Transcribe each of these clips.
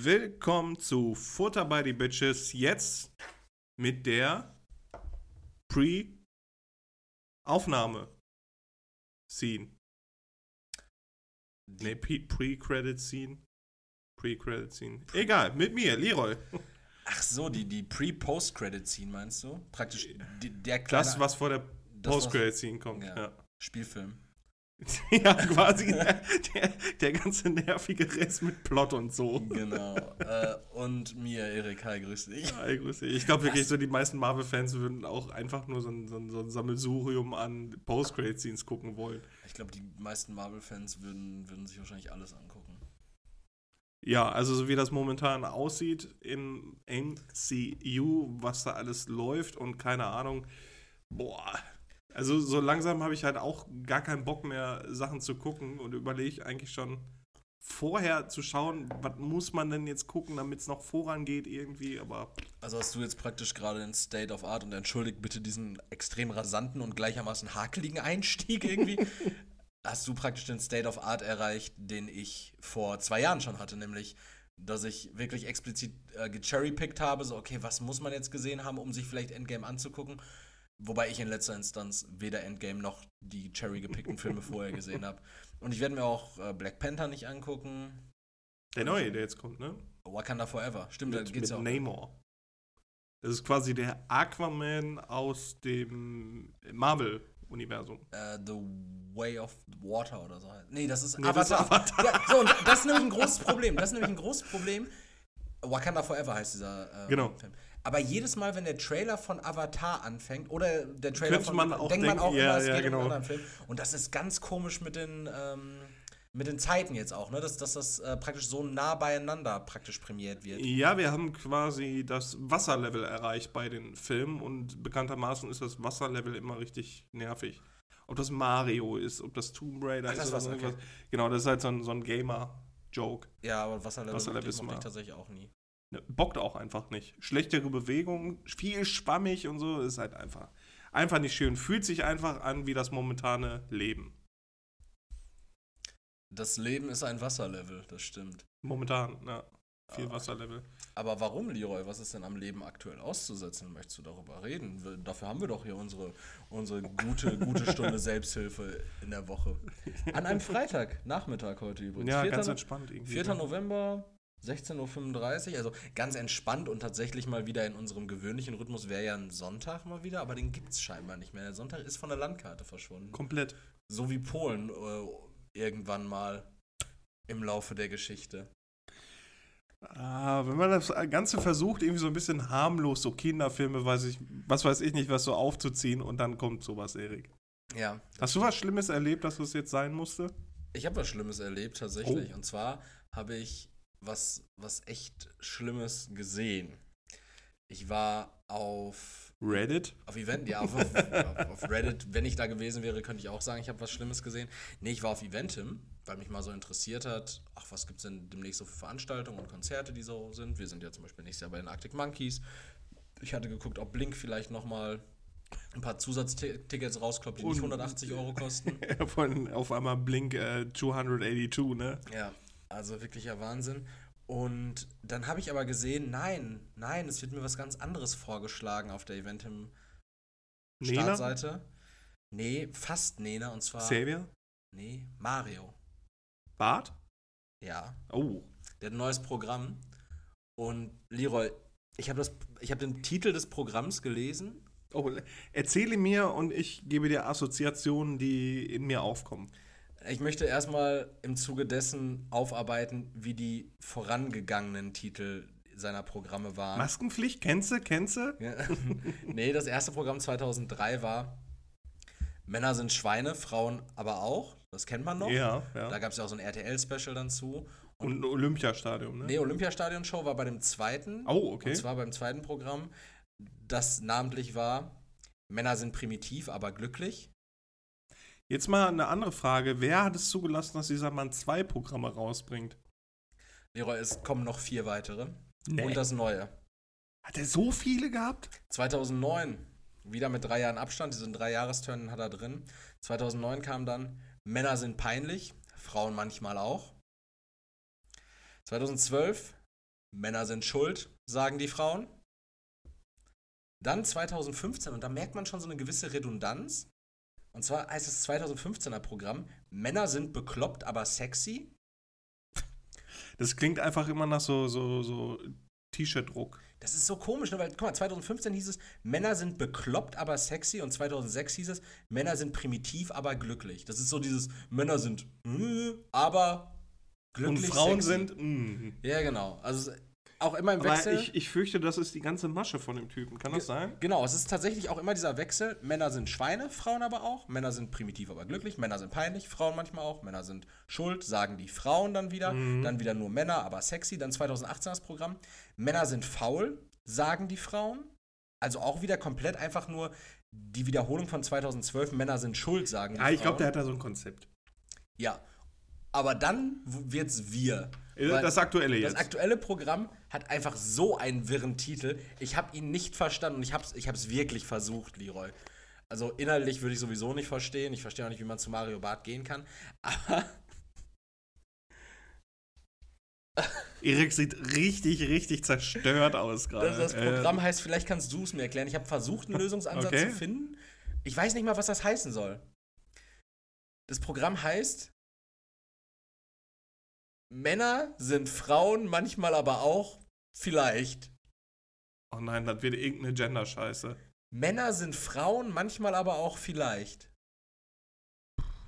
Willkommen zu Futter by the Bitches. Jetzt mit der Pre-Aufnahme-Scene. Ne, Pre- Pre-Credit-Scene. Pre-Credit-Scene. Egal, mit mir, Leroy. Ach so, die, die Pre-Post-Credit-Scene meinst du? Praktisch die, der kleine Das, was vor der Das, was- Post-Credit-Scene kommt. Ja. Ja. Spielfilm. ja, quasi der, der, der ganze nervige Rest mit Plot und so. Genau. äh, und mir, Erik, hi, grüß dich. Hi, grüß dich. Ich glaube wirklich, so die meisten Marvel-Fans würden auch einfach nur so ein, so ein, so ein Sammelsurium an Post-Credit-Scenes gucken wollen. Ich glaube, die meisten Marvel-Fans würden, würden sich wahrscheinlich alles angucken. Ja, also so wie das momentan aussieht im MCU, was da alles läuft und keine Ahnung, boah. Also so langsam habe ich halt auch gar keinen Bock mehr, Sachen zu gucken und überlege eigentlich schon vorher zu schauen, was muss man denn jetzt gucken, damit es noch vorangeht irgendwie, aber Also hast du jetzt praktisch gerade den State of Art und entschuldigt bitte diesen extrem rasanten und gleichermaßen hakeligen Einstieg irgendwie. hast du praktisch den State of Art erreicht, den ich vor zwei Jahren schon hatte, nämlich dass ich wirklich explizit äh, gecherrypickt habe, so okay, was muss man jetzt gesehen haben, um sich vielleicht Endgame anzugucken? Wobei ich in letzter Instanz weder Endgame noch die cherry gepickten Filme vorher gesehen habe. Und ich werde mir auch äh, Black Panther nicht angucken. der neue, der jetzt kommt, ne? Wakanda Forever. Stimmt, da mit, geht's mit ja auch. Namor. Das ist quasi der Aquaman aus dem Marvel-Universum. äh, The Way of Water oder so. Nee, das ist Nee, das Avatar. ist Avatar. Ja, so, und das ist nämlich ein großes Problem. Das ist nämlich ein großes Problem. Wakanda Forever heißt dieser äh, Genau. Film. Aber jedes Mal, wenn der Trailer von Avatar anfängt oder der Trailer Könnte von man auch denkt man auch ja, immer, es ja, geht genau. um einen anderen Film. Und das ist ganz komisch mit den ähm, mit den Zeiten jetzt auch, ne? Dass, dass das äh, praktisch so nah beieinander praktisch prämiert wird. Ja, wir haben quasi das Wasserlevel erreicht bei den Filmen und bekanntermaßen ist das Wasserlevel immer richtig nervig. Ob das Mario ist, ob das Tomb Raider Ach, das ist war's, so okay. Genau, das ist halt so ein, so ein Gamer-Joke. Ja, aber Wasserlevel, Wasserlevel ist mochte ich tatsächlich auch nie. Ne, Bockt auch einfach nicht. Schlechtere Bewegung, viel schwammig und so, ist halt einfach, einfach nicht schön. Fühlt sich einfach an wie das momentane Leben. Das Leben ist ein Wasserlevel, das stimmt. Momentan, ja. Viel Aber- Wasserlevel. Aber warum, Leroy? Was ist denn am Leben aktuell auszusetzen? Möchtest du darüber reden? Wir- Dafür haben wir doch hier unsere, unsere gute, gute Stunde Selbsthilfe in der Woche. An einem Freitag, Nachmittag heute übrigens. Ja, 4. ganz entspannt irgendwie. 4. ne? November, 16.35 Uhr. Also ganz entspannt und tatsächlich mal wieder in unserem gewöhnlichen Rhythmus wäre ja ein Sonntag mal wieder, aber den gibt es scheinbar nicht mehr. Der Sonntag ist von der Landkarte verschwunden. Komplett. So wie Polen äh, irgendwann mal im Laufe der Geschichte. Ah, wenn man das Ganze versucht, irgendwie so ein bisschen harmlos, so Kinderfilme, weiß ich, was weiß ich nicht, was so aufzuziehen und dann kommt sowas, Erik. Ja, Hast du was Schlimmes erlebt, dass es jetzt sein musste? Ich habe was Schlimmes erlebt tatsächlich. Oh. Und zwar habe ich was, was echt Schlimmes gesehen. Ich war auf, Reddit? auf Event, ja, auf, auf, auf Reddit. Wenn ich da gewesen wäre, könnte ich auch sagen, ich habe was Schlimmes gesehen. Nee, ich war auf Eventim, weil mich mal so interessiert hat, ach, was gibt es denn demnächst so für Veranstaltungen und Konzerte, die so sind. Wir sind ja zum Beispiel nächstes Jahr bei den Arctic Monkeys. Ich hatte geguckt, ob Blink vielleicht nochmal ein paar Zusatztickets rauskloppt, die nicht Und- 180 Euro kosten. Von auf einmal Blink äh, 282, ne? Ja, also wirklicher Wahnsinn. Und dann habe ich aber gesehen, nein, nein, es wird mir was ganz anderes vorgeschlagen auf der Eventim Nena? Startseite. Nee, fast Nena und zwar. Xavier? Nee, Mario. Bart? Ja. Oh. Der hat ein neues Programm. Und Leroy, ich habe hab den Titel des Programms gelesen. oh. Erzähle mir und ich gebe dir Assoziationen, die in mir aufkommen. Ich möchte erstmal im Zuge dessen aufarbeiten, wie die vorangegangenen Titel seiner Programme waren. Maskenpflicht, kennst du, kennst du? Ja. nee, das erste Programm 2003 war Männer sind Schweine, Frauen aber auch. Das kennt man noch. Ja, Da ja. gab es ja auch so ein RTL-Special dann zu. Und ein Olympiastadion, ne? Nee, Olympiastadion-Show war bei dem zweiten. Oh, okay. Und zwar beim zweiten Programm, das namentlich war Männer sind primitiv, aber glücklich. Jetzt mal eine andere Frage. Wer hat es zugelassen, dass dieser Mann zwei Programme rausbringt? Leroy, es kommen noch vier weitere. Nee. Und das neue. Hat er so viele gehabt? 2009, wieder mit drei Jahren Abstand, diesen drei Jahresturnen hat er drin. 2009 kam dann Männer sind peinlich, Frauen manchmal auch. 2012 Männer sind schuld, sagen die Frauen. Dann 2015, und da merkt man schon so eine gewisse Redundanz. Und zwar heißt es 2015er Programm, Männer sind bekloppt, aber sexy. Das klingt einfach immer nach so, so, so T-Shirt-Druck. Das ist so komisch, ne? weil, guck mal, 2015 hieß es, Männer sind bekloppt, aber sexy. Und 2006 hieß es, Männer sind primitiv, aber glücklich. Das ist so dieses, Männer sind, äh, aber glücklich. Und Frauen sexy. sind. mm. Ja, genau. Also auch immer im Wechsel. ich, ich fürchte, das ist die ganze Masche von dem Typen. Kann das sein? Genau, es ist tatsächlich auch immer dieser Wechsel. Männer sind Schweine, Frauen aber auch. Männer sind primitiv, aber glücklich. Männer sind peinlich, Frauen manchmal auch. Männer sind schuld, sagen die Frauen dann wieder. Dann wieder nur Männer, aber sexy. Dann 2018 das Programm. Männer sind faul, sagen die Frauen. Also auch wieder komplett einfach nur die Wiederholung von 2012. Männer sind schuld, sagen die Ja, ich glaube, Frauen. der hat da so ein Konzept. Ja. Aber dann wird's wir. Äh, das aktuelle Das jetzt. aktuelle Programm hat einfach so einen wirren Titel. Ich habe ihn nicht verstanden und ich habe es ich hab's wirklich versucht, Leroy. Also inhaltlich würde ich sowieso nicht verstehen. Ich verstehe auch nicht, wie man zu Mario Barth gehen kann. Aber Erik sieht richtig, richtig zerstört aus gerade. das, das Äh, Programm heißt, vielleicht kannst du es mir erklären. Ich habe versucht, einen Lösungsansatz Okay. zu finden. Ich weiß nicht mal, was das heißen soll. Das Programm heißt Männer sind Frauen, manchmal aber auch vielleicht. oh nein, das wird irgendeine Gender-Scheiße. Männer sind Frauen, manchmal aber auch vielleicht.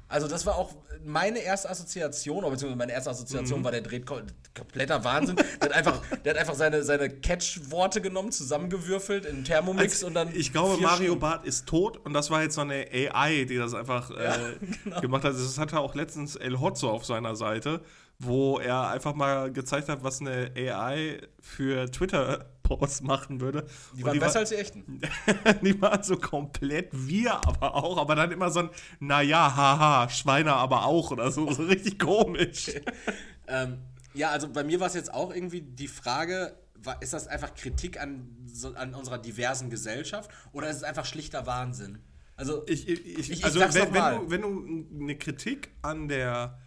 Also das war auch meine erste Assoziation, oder beziehungsweise meine erste Assoziation Mhm. war, der dreht ko- kompletter Wahnsinn. der hat einfach, der hat einfach seine, seine Catch-Worte genommen, zusammengewürfelt in Thermomix Also, und dann. ich glaube, Mario Stunden- Barth ist tot und das war jetzt so eine AI, die das einfach äh, genau. gemacht hat. Das hatte auch letztens El Hotzo auf seiner Seite, wo er einfach mal gezeigt hat, was eine AI für Twitter-Posts machen würde. Die waren war- besser als die echten. die waren so komplett wir aber auch, aber dann immer so ein, naja, haha, Schweine aber auch oder so, so richtig komisch. Ähm, ja, also bei mir war es jetzt auch irgendwie die Frage, ist das einfach Kritik an, so, an unserer diversen Gesellschaft oder ist es einfach schlichter Wahnsinn? Also, Ich, ich, ich, also wenn, wenn, du, wenn du eine Kritik an der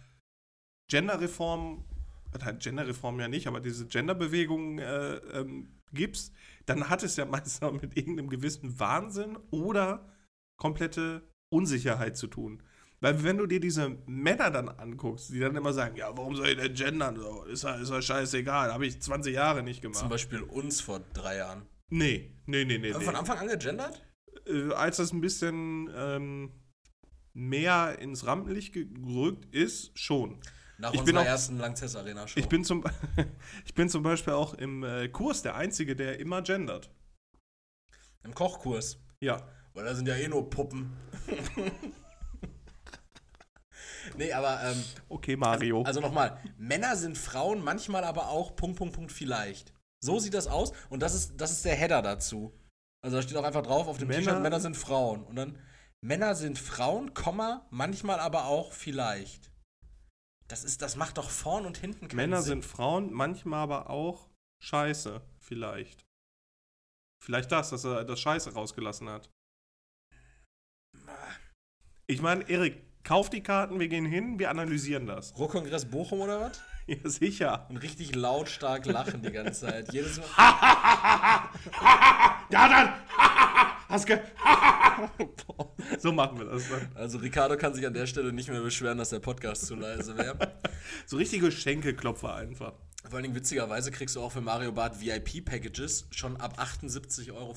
Genderreform, äh, Genderreform ja nicht, aber diese Genderbewegung äh, ähm, gibst, dann hat es ja meistens auch mit irgendeinem gewissen Wahnsinn oder komplette Unsicherheit zu tun. Weil wenn du dir diese Männer dann anguckst, die dann immer sagen, ja, warum soll ich denn gendern? So, ist ja, ist ja scheißegal, habe ich 20 Jahre nicht gemacht. zum Beispiel uns vor drei Jahren. nee, nee, nee, nee. Haben wir von Anfang an gegendert? äh, als das ein bisschen ähm, mehr ins Rampenlicht gerückt ist, schon. Nach Ich bin unserer auch- ersten Langzess Arena Show. Ich bin zum, ich bin zum Beispiel auch im äh, Kurs der Einzige, der immer gendert. Im Kochkurs. Ja. Weil da sind ja eh nur Puppen. nee, aber ähm, Okay, Mario. also nochmal, Männer sind Frauen, manchmal aber auch Punkt, Punkt, Punkt vielleicht. So sieht das aus und das ist, das ist der Header dazu. Also da steht auch einfach drauf auf dem T-Shirt, Männer sind Frauen. Und dann, Männer sind Frauen, Komma, manchmal aber auch vielleicht. Das ist, das macht doch vorn und hinten keinen Männer Sinn. sind Frauen, manchmal aber auch Scheiße, vielleicht. Vielleicht das, dass er das Scheiße rausgelassen hat. Ich meine, Erik, kauf die Karten, wir gehen hin, wir analysieren das. Ruhrkongress Bochum oder was? Ja, sicher. Und richtig lautstark lachen die ganze Zeit. Jedes Mal. Ja, dann! Hast ge. so machen wir das dann. Also Ricardo kann sich an der Stelle nicht mehr beschweren, dass der Podcast zu leise wäre. So richtige Schenkelklopfer einfach. Vor allen Dingen witzigerweise kriegst du auch für Mario Bart VIP-Packages schon ab 78,50 Euro.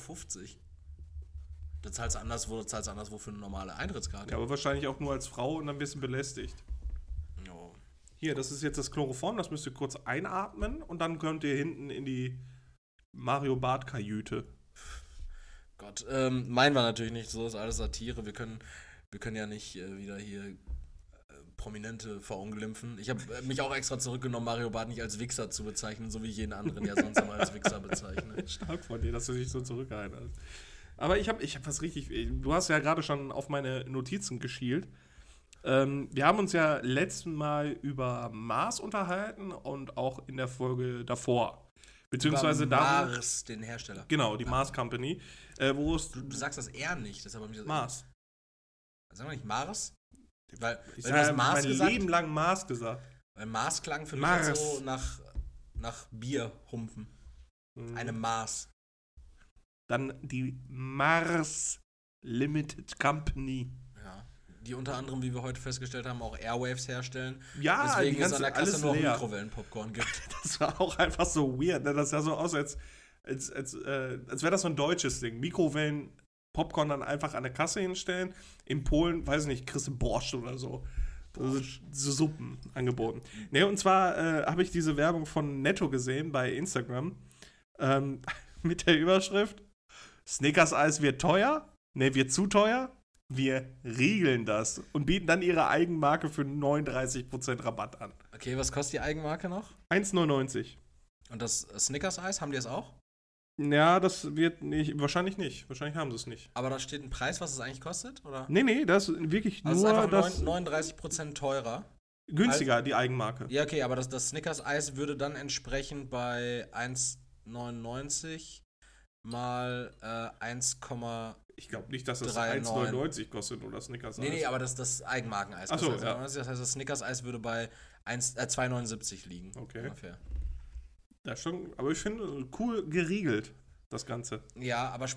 Da zahlst du anderswo, da zahlst du anderswo für eine normale Eintrittskarte. Ja, aber wahrscheinlich auch nur als Frau und dann wirst du belästigt. Jo. Hier, das ist jetzt das Chloroform, das müsst ihr kurz einatmen und dann könnt ihr hinten in die Mario Bart Kajüte. Gott, ähm, meinen wir natürlich nicht, so ist alles Satire. Wir können, wir können ja nicht äh, wieder hier äh, Prominente verunglimpfen. Ich habe äh, mich auch extra zurückgenommen, Mario Bart nicht als Wichser zu bezeichnen, so wie jeden anderen, der sonst immer als Wichser bezeichnet. Stark von dir, dass du dich so zurückhaltest. Aber ich habe ich hab was richtig. Du hast ja gerade schon auf meine Notizen geschielt. Ähm, wir haben uns ja letzten Mal über Mars unterhalten und auch in der Folge davor. Beziehungsweise Über da. Mars, den Hersteller. Genau, die Mars Company. Äh, wo es. Du, du sagst das eher nicht, deshalb habe ich das. Mars. Sagen wir nicht Mars? Weil, Ich weil Mars mein gesagt, Leben lang Mars gesagt. weil Mars klang für mich Mars. halt so nach nach Bier humpen. Mhm. Eine Maß. Dann die Mars Limited Company. Die unter anderem, wie wir heute festgestellt haben, auch Airwaves herstellen. Ja, Deswegen es an der Kasse nur. Mikrowellenpopcorn gibt. Das war auch einfach so weird. Ne? Das sah so aus, als, als, als, äh, als wäre das so ein deutsches Ding. Mikrowellen, Popcorn dann einfach an der Kasse hinstellen. In Polen, weiß ich nicht, kriegst du Borscht oder so. Also, so Suppen angeboten. Ne, und zwar äh, habe ich diese Werbung von Netto gesehen bei Instagram. Ähm, mit der Überschrift: Snickers-Eis wird teuer. Ne, wird zu teuer. Wir riegeln das und bieten dann ihre Eigenmarke für 39% Rabatt an. Okay, was kostet die Eigenmarke noch? 1,99. Und das Snickers-Eis, haben die es auch? Ja, das wird nicht, wahrscheinlich nicht. Wahrscheinlich haben sie es nicht. Aber da steht ein Preis, was es eigentlich kostet? Oder? Nee, nee, das ist wirklich Also es ist nur einfach das neun- 39% teurer. günstiger, die Eigenmarke. Ja, okay, aber das, das Snickers-Eis würde dann entsprechend bei 1,99 mal äh, 1, Ich glaube nicht, dass das 3,9. 1,99 kostet oder Snickers. nee, nee, aber das, das Eigenmarkeneis. Ach so, kostet ja. 1,99. Das heißt, das Snickers-Eis würde bei 1, äh, 2,79 liegen. Okay. Ungefähr. Das schon, aber ich finde, cool geriegelt, das Ganze. Ja, aber äh,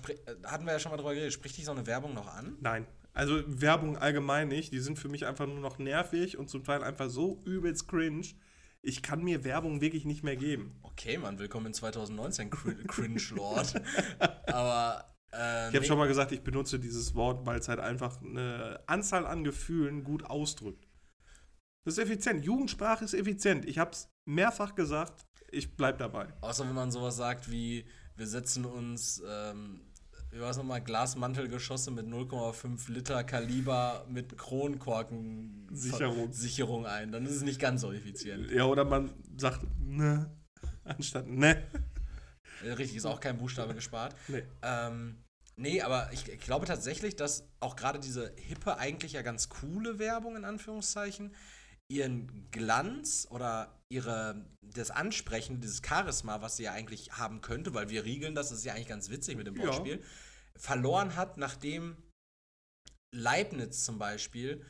hatten wir ja schon mal drüber geredet. Spricht dich so eine Werbung noch an? Nein. Also Werbung allgemein nicht. Die sind für mich einfach nur noch nervig und zum Teil einfach so übelst cringe. Ich kann mir Werbung wirklich nicht mehr geben. Okay, Mann, willkommen in 2019, Cr- Cringe Lord. aber. Äh, Ich habe schon mal gesagt, ich benutze dieses Wort, weil es halt einfach eine Anzahl an Gefühlen gut ausdrückt. Das ist effizient. Jugendsprache ist effizient. Ich habe es mehrfach gesagt. Ich bleib dabei. Außer wenn man sowas sagt wie, wir setzen uns, ähm, wie war es nochmal, Glasmantelgeschosse mit 0,5 Liter Kaliber mit Kronkorken Sicherung. Sicherung ein. Dann ist es nicht ganz so effizient. Ja, oder man sagt ne anstatt ne. Äh, Richtig, ist auch kein Buchstabe gespart. Nee. Ähm, nee, aber ich, ich glaube tatsächlich, dass auch gerade diese hippe, eigentlich ja ganz coole Werbung in Anführungszeichen ihren Glanz oder ihre das Ansprechen, dieses Charisma, was sie ja eigentlich haben könnte, weil wir riegeln das, das ist ja eigentlich ganz witzig mit dem Ja. Wortspiel, verloren hat, nachdem Leibniz zum Beispiel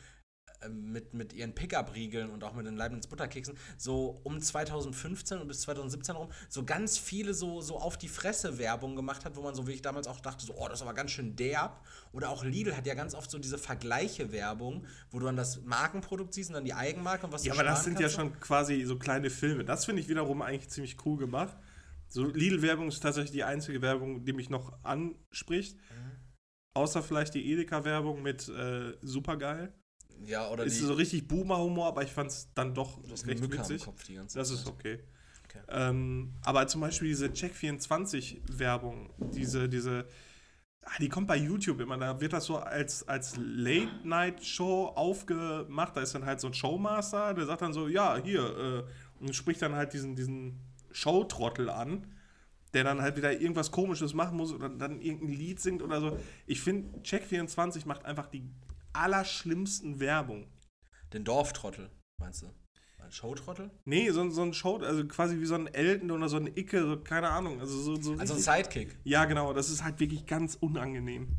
mit, mit ihren Pickup-Riegeln und auch mit den Leibniz Butterkeksen so um 2015 und bis 2017 rum so ganz viele so, so auf die Fresse Werbung gemacht hat, wo man so wie ich damals auch dachte, so, oh, das ist aber ganz schön derb. Oder auch Lidl hat ja ganz oft so diese Vergleiche-Werbung, wo du dann das Markenprodukt siehst und dann die Eigenmarke und was Ja, aber das sind ja schon quasi so kleine Filme. Das finde ich wiederum eigentlich ziemlich cool gemacht. So Lidl-Werbung ist tatsächlich die einzige Werbung, die mich noch anspricht. Außer vielleicht die Edeka-Werbung mit äh, Supergeil. Ja, oder Ist die, so richtig Boomer-Humor, aber ich fand es dann doch eine recht Mücke witzig. Kopf die ganze Das Zeit. ist okay. Okay. Ähm, aber zum Beispiel diese Check24-Werbung, diese, diese, ah, die kommt bei YouTube immer, da wird das so als, als Late-Night-Show aufgemacht, da ist dann halt so ein Showmaster, der sagt dann so, ja, hier, äh, und spricht dann halt diesen, diesen Showtrottel an, der dann halt wieder irgendwas komisches machen muss oder dann irgendein Lied singt oder so. Ich finde, Check24 macht einfach die allerschlimmsten Werbung. Den Dorftrottel, meinst du? Ein Showtrottel? Nee, so, so ein Show, also quasi wie so ein Elton oder so ein Icke, so, keine Ahnung. Also so, so Also ein Sidekick. Ja, genau, das ist halt wirklich ganz unangenehm.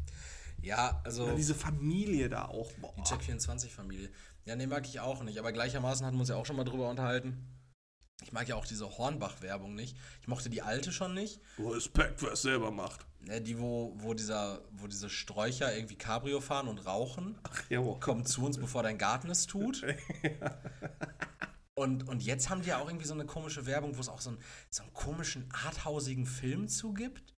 Ja, also. Oder diese Familie da auch. Boah. Die Check24-Familie. Ja, nee, mag ich auch nicht. Aber gleichermaßen hatten wir uns ja auch schon mal drüber unterhalten. Ich mag ja auch diese Hornbach-Werbung nicht. Ich mochte die alte schon nicht. Respekt, wer es selber macht. Ne, die, wo, wo, dieser, wo diese Sträucher irgendwie Cabrio fahren und rauchen. Ach ja, boah. Komm zu uns, bevor dein Garten es tut. Und, und jetzt haben die ja auch irgendwie so eine komische Werbung, wo es auch so einen, so einen komischen arthausigen Film zugibt,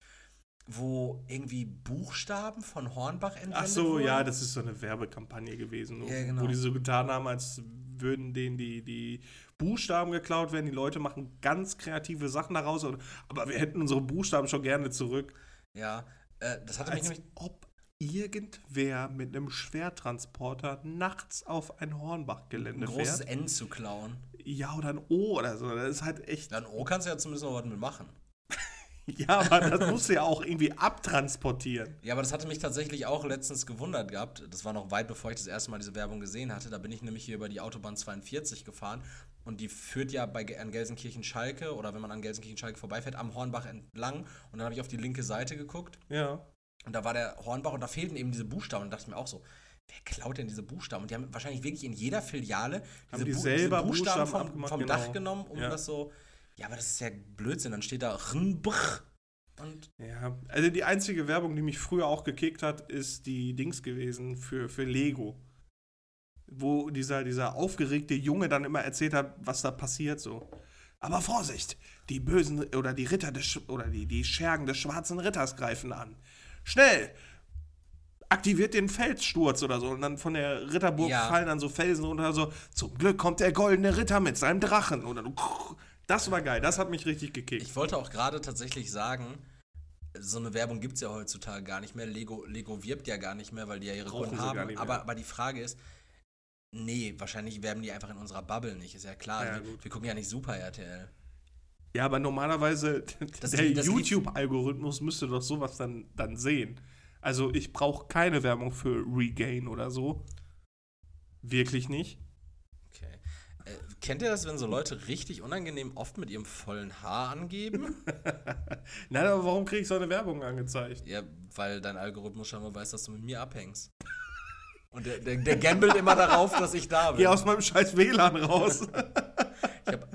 wo irgendwie Buchstaben von Hornbach entwendet Ach so, wurden. ja, das ist so eine Werbekampagne gewesen, wo- Ja, genau. wo die so getan haben, als würden denen die, die Buchstaben geklaut werden. Die Leute machen ganz kreative Sachen daraus, aber wir hätten unsere Buchstaben schon gerne zurück. Ja, äh, das hatte mich Als nämlich. ob irgendwer mit einem Schwertransporter nachts auf ein Ein Hornbach-Gelände großes fährt. N zu klauen. Ja, oder ein O oder so. Das ist halt echt. Dann O kannst du ja zumindest noch was mit machen. Ja, aber das musst du ja auch irgendwie abtransportieren. Ja, aber das hatte mich tatsächlich auch letztens gewundert gehabt. Das war noch weit bevor ich das erste Mal diese Werbung gesehen hatte. Da bin ich nämlich hier über die Autobahn 42 gefahren und die führt ja bei, an Gelsenkirchen-Schalke oder wenn man an Gelsenkirchen-Schalke vorbeifährt, am Hornbach entlang. Und dann habe ich auf die linke Seite geguckt Ja. und da war der Hornbach und da fehlten eben diese Buchstaben. Und dachte ich mir auch so, wer klaut denn diese Buchstaben? Und die haben wahrscheinlich wirklich in jeder Filiale Haben die Bu- selber vom, Buchstaben vom, abgemacht, vom genau. Dach genommen, um Ja. das so. Ja, aber das ist ja Blödsinn. Dann steht da Rnbch und Ja, also die einzige Werbung, die mich früher auch gekickt hat, ist die Dings gewesen für, für Lego. Wo dieser, dieser aufgeregte Junge dann immer erzählt hat, was da passiert so. Aber Vorsicht, die Bösen oder die Ritter des oder die, die Schergen des schwarzen Ritters greifen an. Schnell! Aktiviert den Felssturz oder so. Und dann von der Ritterburg Ja. fallen dann so Felsen runter, so, zum Glück kommt der goldene Ritter mit seinem Drachen. Oder du, das war geil, das hat mich richtig gekickt. Ich wollte auch gerade tatsächlich sagen, so eine Werbung gibt es ja heutzutage gar nicht mehr. Lego, Lego wirbt ja gar nicht mehr, weil die ja ihre Brauchen Kunden haben. Aber, aber die Frage ist, nee, wahrscheinlich werben die einfach in unserer Bubble nicht, ist ja klar. Ja, wir, gut. wir gucken ja nicht Super RTL. Ja, aber normalerweise, Das der YouTube-Algorithmus müsste doch sowas dann, dann sehen. Also ich brauche keine Werbung für Regain oder so. Wirklich nicht. Okay. Äh, kennt ihr das, wenn so Leute richtig unangenehm oft mit ihrem vollen Haar angeben? Nein, aber warum kriege ich so eine Werbung angezeigt? ja, weil dein Algorithmus schon mal weiß, dass du mit mir abhängst. Und der, der, der gambelt immer darauf, dass ich da bin. Geh aus meinem scheiß WLAN raus.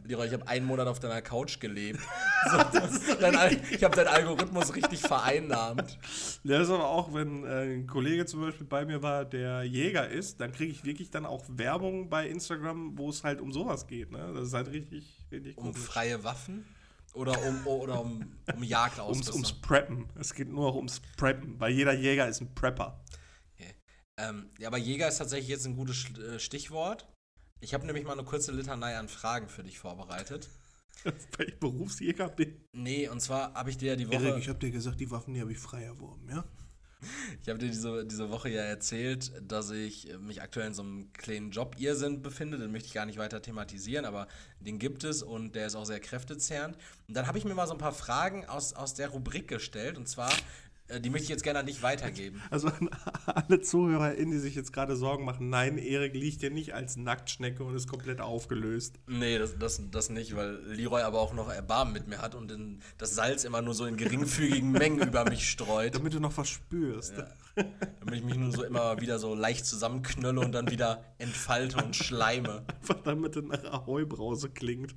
Ich habe ich hab einen Monat auf deiner Couch gelebt. So, dein, Al- ich habe deinen Algorithmus richtig vereinnahmt. das ist aber auch, wenn äh, ein Kollege zum Beispiel bei mir war, der Jäger ist, dann kriege ich wirklich dann auch Werbung bei Instagram, wo es halt um sowas geht. Ne? Das ist halt richtig, richtig Um komisch. freie Waffen? Oder um, oder um, um Jagd Ums, ums Preppen. Es geht nur noch ums Preppen, weil jeder Jäger ist ein Prepper. Ähm, ja, aber Jäger ist tatsächlich jetzt ein gutes äh, Stichwort. Ich habe nämlich mal eine kurze Litanei an Fragen für dich vorbereitet. Weil ich Berufsjäger bin. Nee, und zwar habe ich dir ja die Woche. Erik, ich habe dir gesagt, die Waffen, die habe ich frei erworben, ja? Ich habe dir diese, diese Woche ja erzählt, dass ich mich aktuell in so einem kleinen Job-Irrsinn befinde. Den möchte ich gar nicht weiter thematisieren, aber den gibt es und der ist auch sehr kräftezehrend. Und dann habe ich mir mal so ein paar Fragen aus, aus der Rubrik gestellt und zwar, die möchte ich jetzt gerne an dich weitergeben. Also an alle ZuhörerInnen, die sich jetzt gerade Sorgen machen, nein, Erik liegt ja nicht als Nacktschnecke und ist komplett aufgelöst. Nee, das, das, das nicht, weil Leroy aber auch noch Erbarmen mit mir hat und in, das Salz immer nur so in geringfügigen Mengen über mich streut. Damit du noch was spürst. Ja. Damit ich mich nur so immer wieder so leicht zusammenknölle und dann wieder entfalte und schleime. Einfach damit es nach Ahoi-Brause klingt.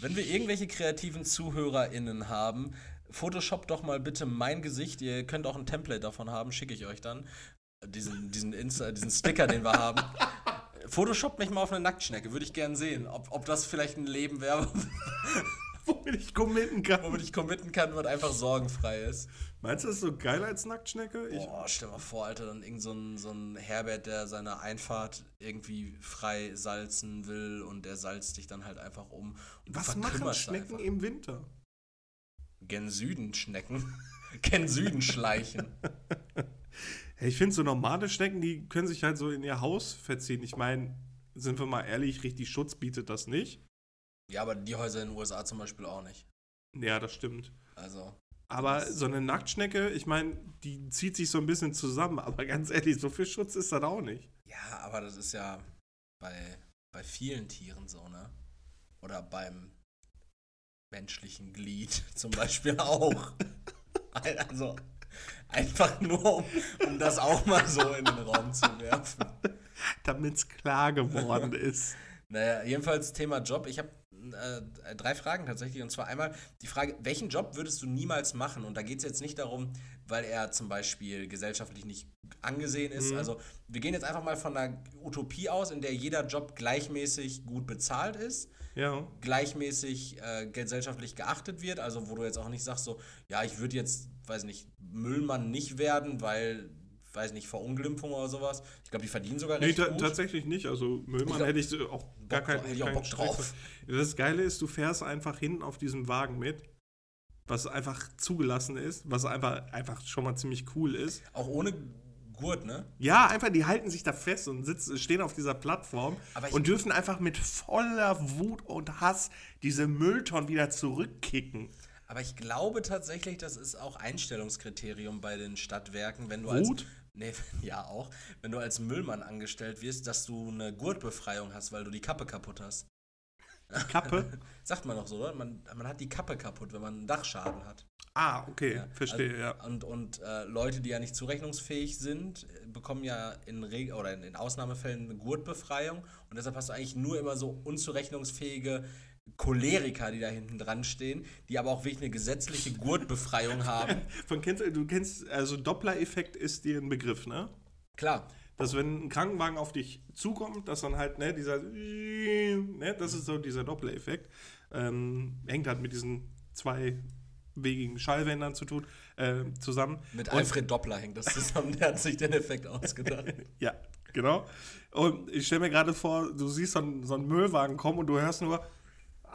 Wenn wir irgendwelche kreativen ZuhörerInnen haben, Photoshop doch mal bitte mein Gesicht. Ihr könnt auch ein Template davon haben, schicke ich euch dann. Diesen, diesen, Insta, diesen Sticker, den wir haben. Photoshop mich mal auf eine Nacktschnecke, würde ich gern sehen. Ob, ob das vielleicht ein Leben wäre, Womit ich committen kann. womit ich committen kann, was einfach sorgenfrei ist. Meinst du, das ist so geil als Nacktschnecke? Ich, Boah, stell mal vor, Alter, dann irgend so ein, so ein Herbert, der seine Einfahrt irgendwie frei salzen will und der salzt dich dann halt einfach um. Was machen Schnecken einfach. im Winter? Gen Süden schnecken. Gen Süden schleichen. Hey, ich finde, so normale Schnecken, die können sich halt so in ihr Haus verziehen. Ich meine, sind wir mal ehrlich, richtig Schutz bietet das nicht. Ja, aber die Häuser in den USA zum Beispiel auch nicht. Ja, das stimmt. Also, Aber so eine Nacktschnecke, ich meine, die zieht sich so ein bisschen zusammen. Aber ganz ehrlich, so viel Schutz ist das auch nicht. ja, aber das ist ja bei, bei vielen Tieren so, ne? Oder beim menschlichen Glied zum Beispiel auch. Also, einfach nur, um, um das auch mal so in den Raum zu werfen. Damit es klar geworden ist. Naja, jedenfalls Thema Job. Ich habe äh, drei Fragen tatsächlich. Und zwar einmal die Frage, welchen Job würdest du niemals machen? Und da geht es jetzt nicht darum, weil er zum Beispiel gesellschaftlich nicht angesehen ist. Mhm. Also wir gehen jetzt einfach mal von einer Utopie aus, in der jeder Job gleichmäßig gut bezahlt ist, Ja. gleichmäßig äh, gesellschaftlich geachtet wird. Also wo du jetzt auch nicht sagst so, ja, ich würde jetzt, weiß nicht, Müllmann nicht werden, weil, weiß nicht, Verunglimpfung oder sowas. Ich glaube, die verdienen sogar Nee, recht gut. tatsächlich nicht. Also Müllmann glaub- hätte ich auch gar Bock keinen hätte ich auch keinen Bock Stress drauf. Das Geile ist, du fährst einfach hinten auf diesem Wagen mit, was einfach zugelassen ist, was einfach, einfach schon mal ziemlich cool ist. Auch ohne Gurt, ne? Ja, einfach, die halten sich da fest und sitzen, stehen auf dieser Plattform und dürfen einfach mit voller Wut und Hass diese Mülltonnen wieder zurückkicken. Aber ich glaube tatsächlich, das ist auch Einstellungskriterium bei den Stadtwerken, wenn du als. Wut? Nee, ja auch. Wenn du als Müllmann angestellt wirst, dass du eine Gurtbefreiung hast, weil du die Kappe kaputt hast. Kappe? Sagt man doch so, oder? Man, man hat die Kappe kaputt, wenn man einen Dachschaden hat. Ah, okay, verstehe, also, ja. Und, und äh, Leute, die ja nicht zurechnungsfähig sind, bekommen ja in Reg oder in, in Ausnahmefällen eine Gurtbefreiung. Und deshalb hast du eigentlich nur immer so unzurechnungsfähige Choleriker, die da hinten dran stehen, die aber auch wirklich eine gesetzliche Gurtbefreiung haben. Von kennst, du kennst, also Doppler-Effekt ist dir ein Begriff, ne? Klar. Dass wenn ein Krankenwagen auf dich zukommt, dass dann halt, ne, dieser, ne, das ist so dieser Doppler-Effekt. Ähm, hängt halt mit diesen zweiwegigen Schallwändern zu tun, äh, zusammen. Mit Alfred Doppler hängt das zusammen, der hat sich den Effekt ausgedacht. ja, genau. Und ich stelle mir gerade vor, du siehst so einen, so einen Müllwagen kommen und du hörst nur,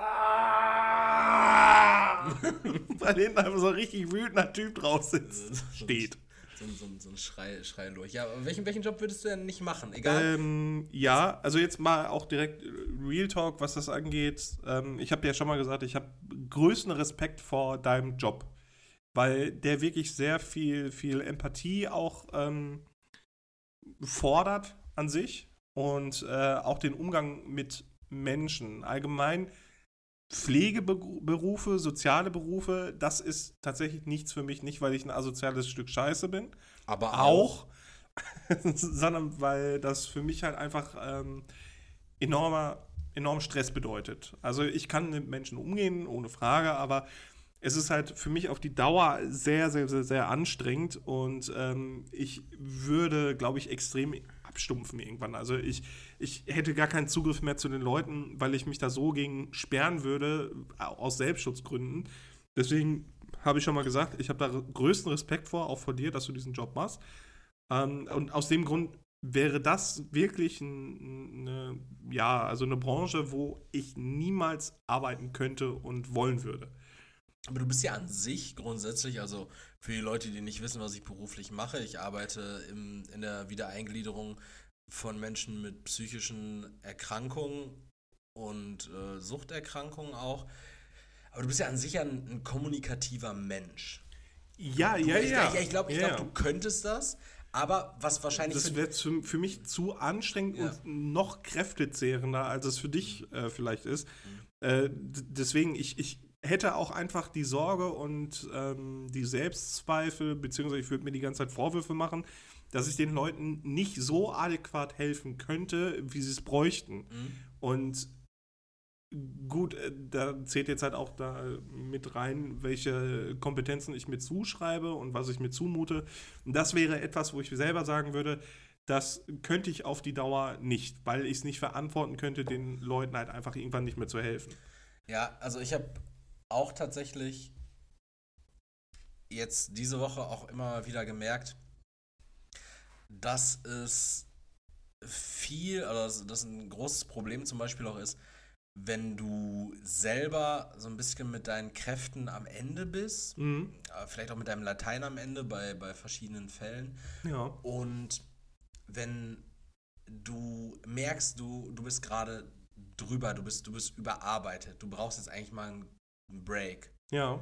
weil hinten einfach so ein richtig wütender Typ drauf sitzt, steht. So, so, so ein Schrei, durch. Ja, aber welchen, welchen Job würdest du denn nicht machen? Egal. Ähm, ja, also jetzt mal auch direkt Real Talk, was das angeht. Ähm, ich habe dir ja schon mal gesagt, ich habe größten Respekt vor deinem Job, weil der wirklich sehr viel, viel Empathie auch ähm, fordert an sich und äh, auch den Umgang mit Menschen. Allgemein Pflegeberufe, soziale Berufe, das ist tatsächlich nichts für mich, nicht weil ich ein asoziales Stück Scheiße bin, aber auch, sondern weil das für mich halt einfach ähm, enormer, enorm Stress bedeutet. Also ich kann mit Menschen umgehen, ohne Frage, aber es ist halt für mich auf die Dauer sehr, sehr, sehr, sehr anstrengend und ähm, ich würde, glaube ich, extrem abstumpfen irgendwann. Also ich, ich hätte gar keinen Zugriff mehr zu den Leuten, weil ich mich da so gegen sperren würde, aus Selbstschutzgründen. Deswegen habe ich schon mal gesagt, ich habe da größten Respekt vor, auch vor dir, dass du diesen Job machst. Ähm, und aus dem Grund wäre das wirklich eine, ja, also eine Branche, wo ich niemals arbeiten könnte und wollen würde. Aber du bist ja an sich grundsätzlich, also für die Leute, die nicht wissen, was ich beruflich mache, ich arbeite im, in der Wiedereingliederung von Menschen mit psychischen Erkrankungen und äh, Suchterkrankungen auch. Aber du bist ja an sich ein, ein kommunikativer Mensch. Ja, du, ja, ich, ja. Ich, ich glaube, ich ja. glaub, du könntest das, aber was wahrscheinlich. Das wäre für mich zu anstrengend ja. und noch kräftezehrender, als es für dich äh, vielleicht ist. Mhm. Äh, deswegen, ich, ich hätte auch einfach die Sorge und ähm, die Selbstzweifel, beziehungsweise ich würde mir die ganze Zeit Vorwürfe machen, dass ich den Leuten nicht so adäquat helfen könnte, wie sie es bräuchten. Mhm. Und gut, äh, da zählt jetzt halt auch da mit rein, welche Kompetenzen ich mir zuschreibe und was ich mir zumute. Und das wäre etwas, wo ich selber sagen würde, das könnte ich auf die Dauer nicht, weil ich es nicht verantworten könnte, den Leuten halt einfach irgendwann nicht mehr zu helfen. Ja, also ich habe auch tatsächlich jetzt diese Woche auch immer wieder gemerkt, dass es viel, oder dass das ein großes Problem zum Beispiel auch ist, wenn du selber so ein bisschen mit deinen Kräften am Ende bist, mhm. vielleicht auch mit deinem Latein am Ende bei, bei verschiedenen Fällen. Ja. Und wenn du merkst, du, du bist gerade drüber, du bist, du bist überarbeitet, du brauchst jetzt eigentlich mal einen einen Break. Ja.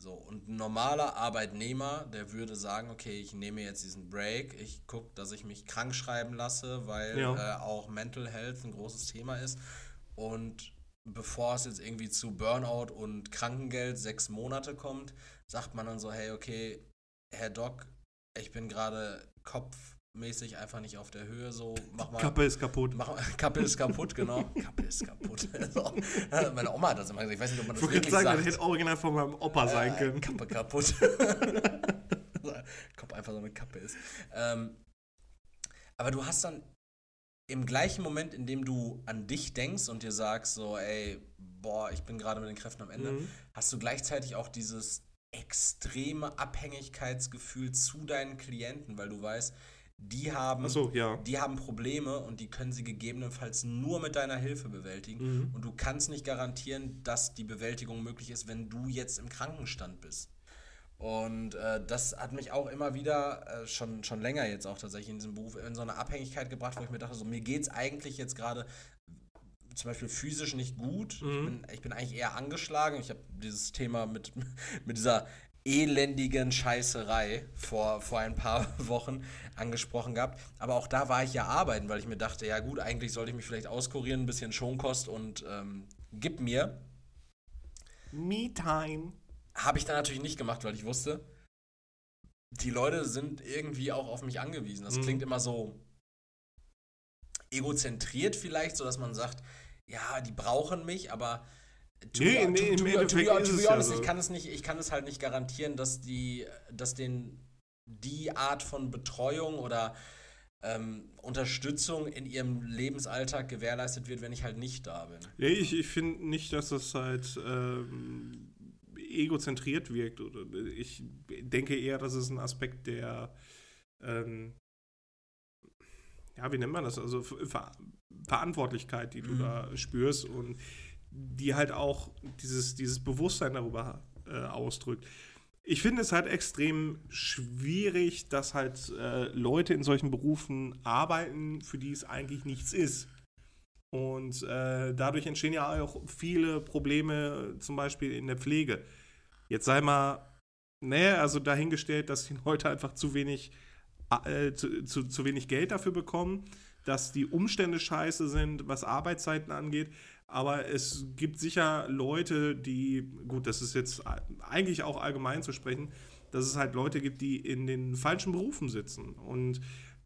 So, und ein normaler Arbeitnehmer, der würde sagen, okay, ich nehme jetzt diesen Break, ich gucke, dass ich mich krank schreiben lasse, weil ja. äh, auch Mental Health ein großes Thema ist. Und bevor es jetzt irgendwie zu Burnout und Krankengeld sechs Monate kommt, sagt man dann so, hey, okay, Herr Doc, ich bin gerade Kopf mäßig einfach nicht auf der Höhe. So, mach mal. Kappe ist kaputt. Mach, Kappe ist kaputt, genau. Kappe ist kaputt. so. Meine Oma hat das immer gesagt. Ich weiß nicht, ob man das ich wirklich sagen, sagt. Das hätte original von meinem Opa äh, sein können. Kappe kaputt. Kopf einfach so eine Kappe ist. Ähm, aber du hast dann im gleichen Moment, in dem du an dich denkst und dir sagst, so, ey, boah, ich bin gerade mit den Kräften am Ende, mhm. hast du gleichzeitig auch dieses extreme Abhängigkeitsgefühl zu deinen Klienten, weil du weißt, die haben, so, ja. die haben Probleme und die können sie gegebenenfalls nur mit deiner Hilfe bewältigen. Mhm. Und du kannst nicht garantieren, dass die Bewältigung möglich ist, wenn du jetzt im Krankenstand bist. Und äh, das hat mich auch immer wieder, äh, schon, schon länger jetzt auch tatsächlich in diesem Beruf, in so eine Abhängigkeit gebracht, wo ich mir dachte, so mir geht es eigentlich jetzt gerade zum Beispiel physisch nicht gut. Mhm. Ich, bin, ich bin eigentlich eher angeschlagen. Ich habe dieses Thema mit, mit dieser elendigen Scheißerei vor, vor ein paar Wochen angesprochen gehabt. Aber auch da war ich ja arbeiten, weil ich mir dachte, ja gut, eigentlich sollte ich mich vielleicht auskurieren, ein bisschen Schonkost und ähm, gib mir. Me-Time. Habe ich dann natürlich nicht gemacht, weil ich wusste, die Leute sind irgendwie auch auf mich angewiesen. Das Mhm. klingt immer so egozentriert vielleicht, so dass man sagt, ja, die brauchen mich, aber to Nee, be- nee, to- im to to be- es ja honest, so. ich kann es nicht, ich kann es halt nicht garantieren, dass die, dass den die Art von Betreuung oder ähm, Unterstützung in ihrem Lebensalltag gewährleistet wird, wenn ich halt nicht da bin. Nee, ich, ich finde nicht, dass das halt ähm, egozentriert wirkt. Oder ich denke eher, das ist ein Aspekt der, ähm, ja, wie nennt man das? Also Ver Verantwortlichkeit, die du Mhm. da spürst und die halt auch dieses, dieses Bewusstsein darüber äh, ausdrückt. Ich finde es halt extrem schwierig, dass halt äh, Leute in solchen Berufen arbeiten, für die es eigentlich nichts ist. Und äh, dadurch entstehen ja auch viele Probleme, zum Beispiel in der Pflege. Jetzt sei mal, ne, also dahingestellt, dass die Leute einfach zu wenig, äh, zu, zu, zu wenig Geld dafür bekommen, dass die Umstände scheiße sind, was Arbeitszeiten angeht. Aber es gibt sicher Leute, die, gut, das ist jetzt eigentlich auch allgemein zu sprechen, dass es halt Leute gibt, die in den falschen Berufen sitzen und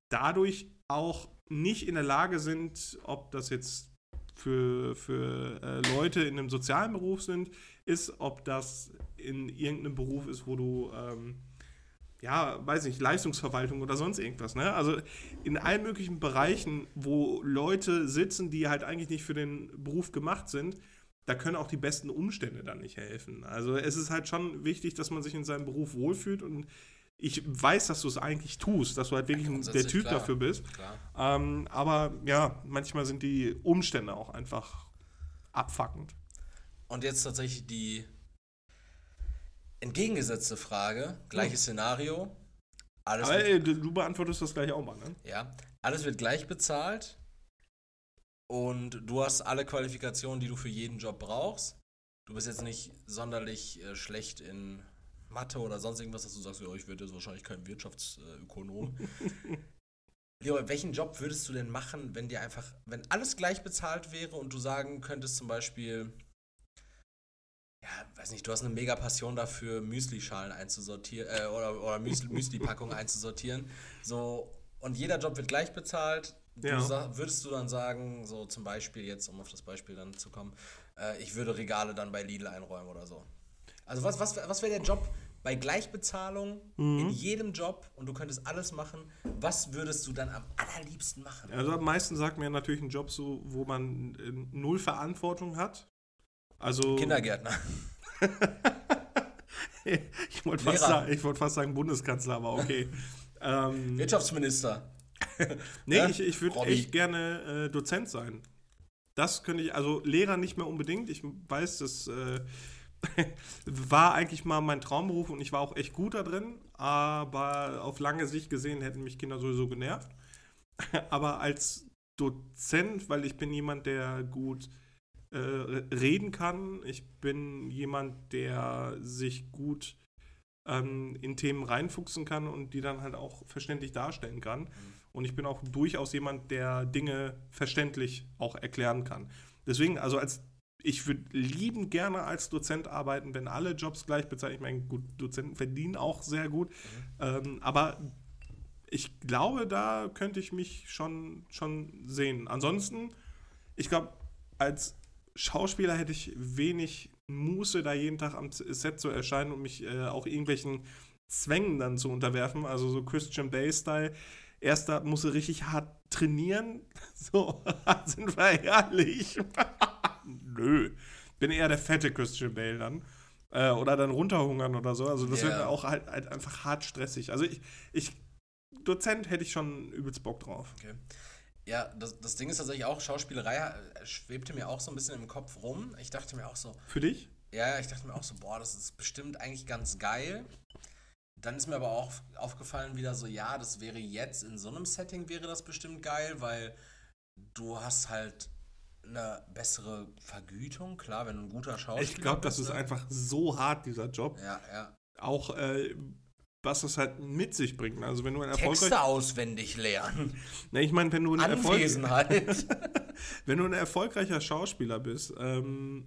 dadurch auch nicht in der Lage sind, ob das jetzt für, für äh, Leute in einem sozialen Beruf sind, ist, ob das in irgendeinem Beruf ist, wo du, ähm, ja, weiß nicht, Leistungsverwaltung oder sonst irgendwas, ne? Also in allen möglichen Bereichen, wo Leute sitzen, die halt eigentlich nicht für den Beruf gemacht sind, da können auch die besten Umstände dann nicht helfen. Also es ist halt schon wichtig, dass man sich in seinem Beruf wohlfühlt und ich weiß, dass du es eigentlich tust, dass du halt wirklich der grundsätzlich Typ klar. dafür bist. Ähm, aber ja, manchmal sind die Umstände auch einfach abfuckend. Und jetzt tatsächlich die entgegengesetzte Frage, gleiches Szenario. Alles Aber wird, ey, du, du beantwortest das gleich auch mal, ne? ja, alles wird gleich bezahlt und du hast alle Qualifikationen, die du für jeden Job brauchst. Du bist jetzt nicht sonderlich äh, schlecht in Mathe oder sonst irgendwas, dass du sagst, ja, ich werde jetzt wahrscheinlich kein Wirtschaftsökonom. Leo, welchen Job würdest du denn machen, wenn dir einfach, wenn alles gleich bezahlt wäre und du sagen könntest zum Beispiel, ja, weiß nicht, du hast eine mega Passion dafür, Müsli-Schalen einzusortieren äh, oder, oder Müsli- Müsli-Packungen einzusortieren. So, und jeder Job wird gleich bezahlt. Du Ja. würdest du dann sagen, so zum Beispiel jetzt, um auf das Beispiel dann zu kommen, äh, ich würde Regale dann bei Lidl einräumen oder so. Also was, was, was wäre der Job bei Gleichbezahlung in jedem Job und du könntest alles machen, was würdest du dann am allerliebsten machen? Also am meisten sagt mir natürlich ein Job so, wo man äh, null Verantwortung hat. Also Kindergärtner. ich wollte fast, sagen- ich wollt fast sagen Bundeskanzler, aber okay. ähm, Wirtschaftsminister. nee, Ja? ich, ich würde echt gerne äh, Dozent sein. Das könnte ich, also Lehrer nicht mehr unbedingt. Ich weiß, das äh, war eigentlich mal mein Traumberuf und ich war auch echt gut da drin, aber auf lange Sicht gesehen hätten mich Kinder sowieso genervt. aber als Dozent, weil ich bin jemand, der gut äh, reden kann, ich bin jemand, der sich gut ähm, in Themen reinfuchsen kann und die dann halt auch verständlich darstellen kann. Und ich bin auch durchaus jemand, der Dinge verständlich auch erklären kann. Deswegen, also als ich würde lieben gerne als Dozent arbeiten, wenn alle Jobs gleich bezahlt. Ich meine, gut, Dozenten verdienen auch sehr gut. Ähm, aber ich glaube, da könnte ich mich schon, schon sehen. Ansonsten, ich glaube, als Schauspieler hätte ich wenig Muße, da jeden Tag am Set zu erscheinen und mich äh, auch irgendwelchen Zwängen dann zu unterwerfen. Also so Christian Bale-Style. Erster muss er richtig hart trainieren. So, sind wir ehrlich. Nö. Bin eher der fette Christian Bale dann. Äh, oder dann runterhungern oder so. Also das Ja. wird auch halt, halt einfach hart stressig. Also ich, ich, Dozent hätte ich schon übelst Bock drauf. Okay. Ja, das, das Ding ist tatsächlich auch, Schauspielerei äh, schwebte mir auch so ein bisschen im Kopf rum. Ich dachte mir auch so, Für dich? ja, ich dachte mir auch so, boah, das ist bestimmt eigentlich ganz geil. Dann ist mir aber auch aufgefallen wieder so, ja, das wäre jetzt in so einem Setting wäre das bestimmt geil, weil du hast halt eine bessere Vergütung, klar, wenn du ein guter Schauspieler Ich glaube, das bist, ist ne? einfach so hart, dieser Job. Ja, ja. Auch, äh, was das halt mit sich bringt. Also wenn du ein erfolgreich, Texte auswendig lernen. ne, ich meine, wenn du ein Anwesenheit. wenn du ein erfolgreicher Schauspieler bist, ähm,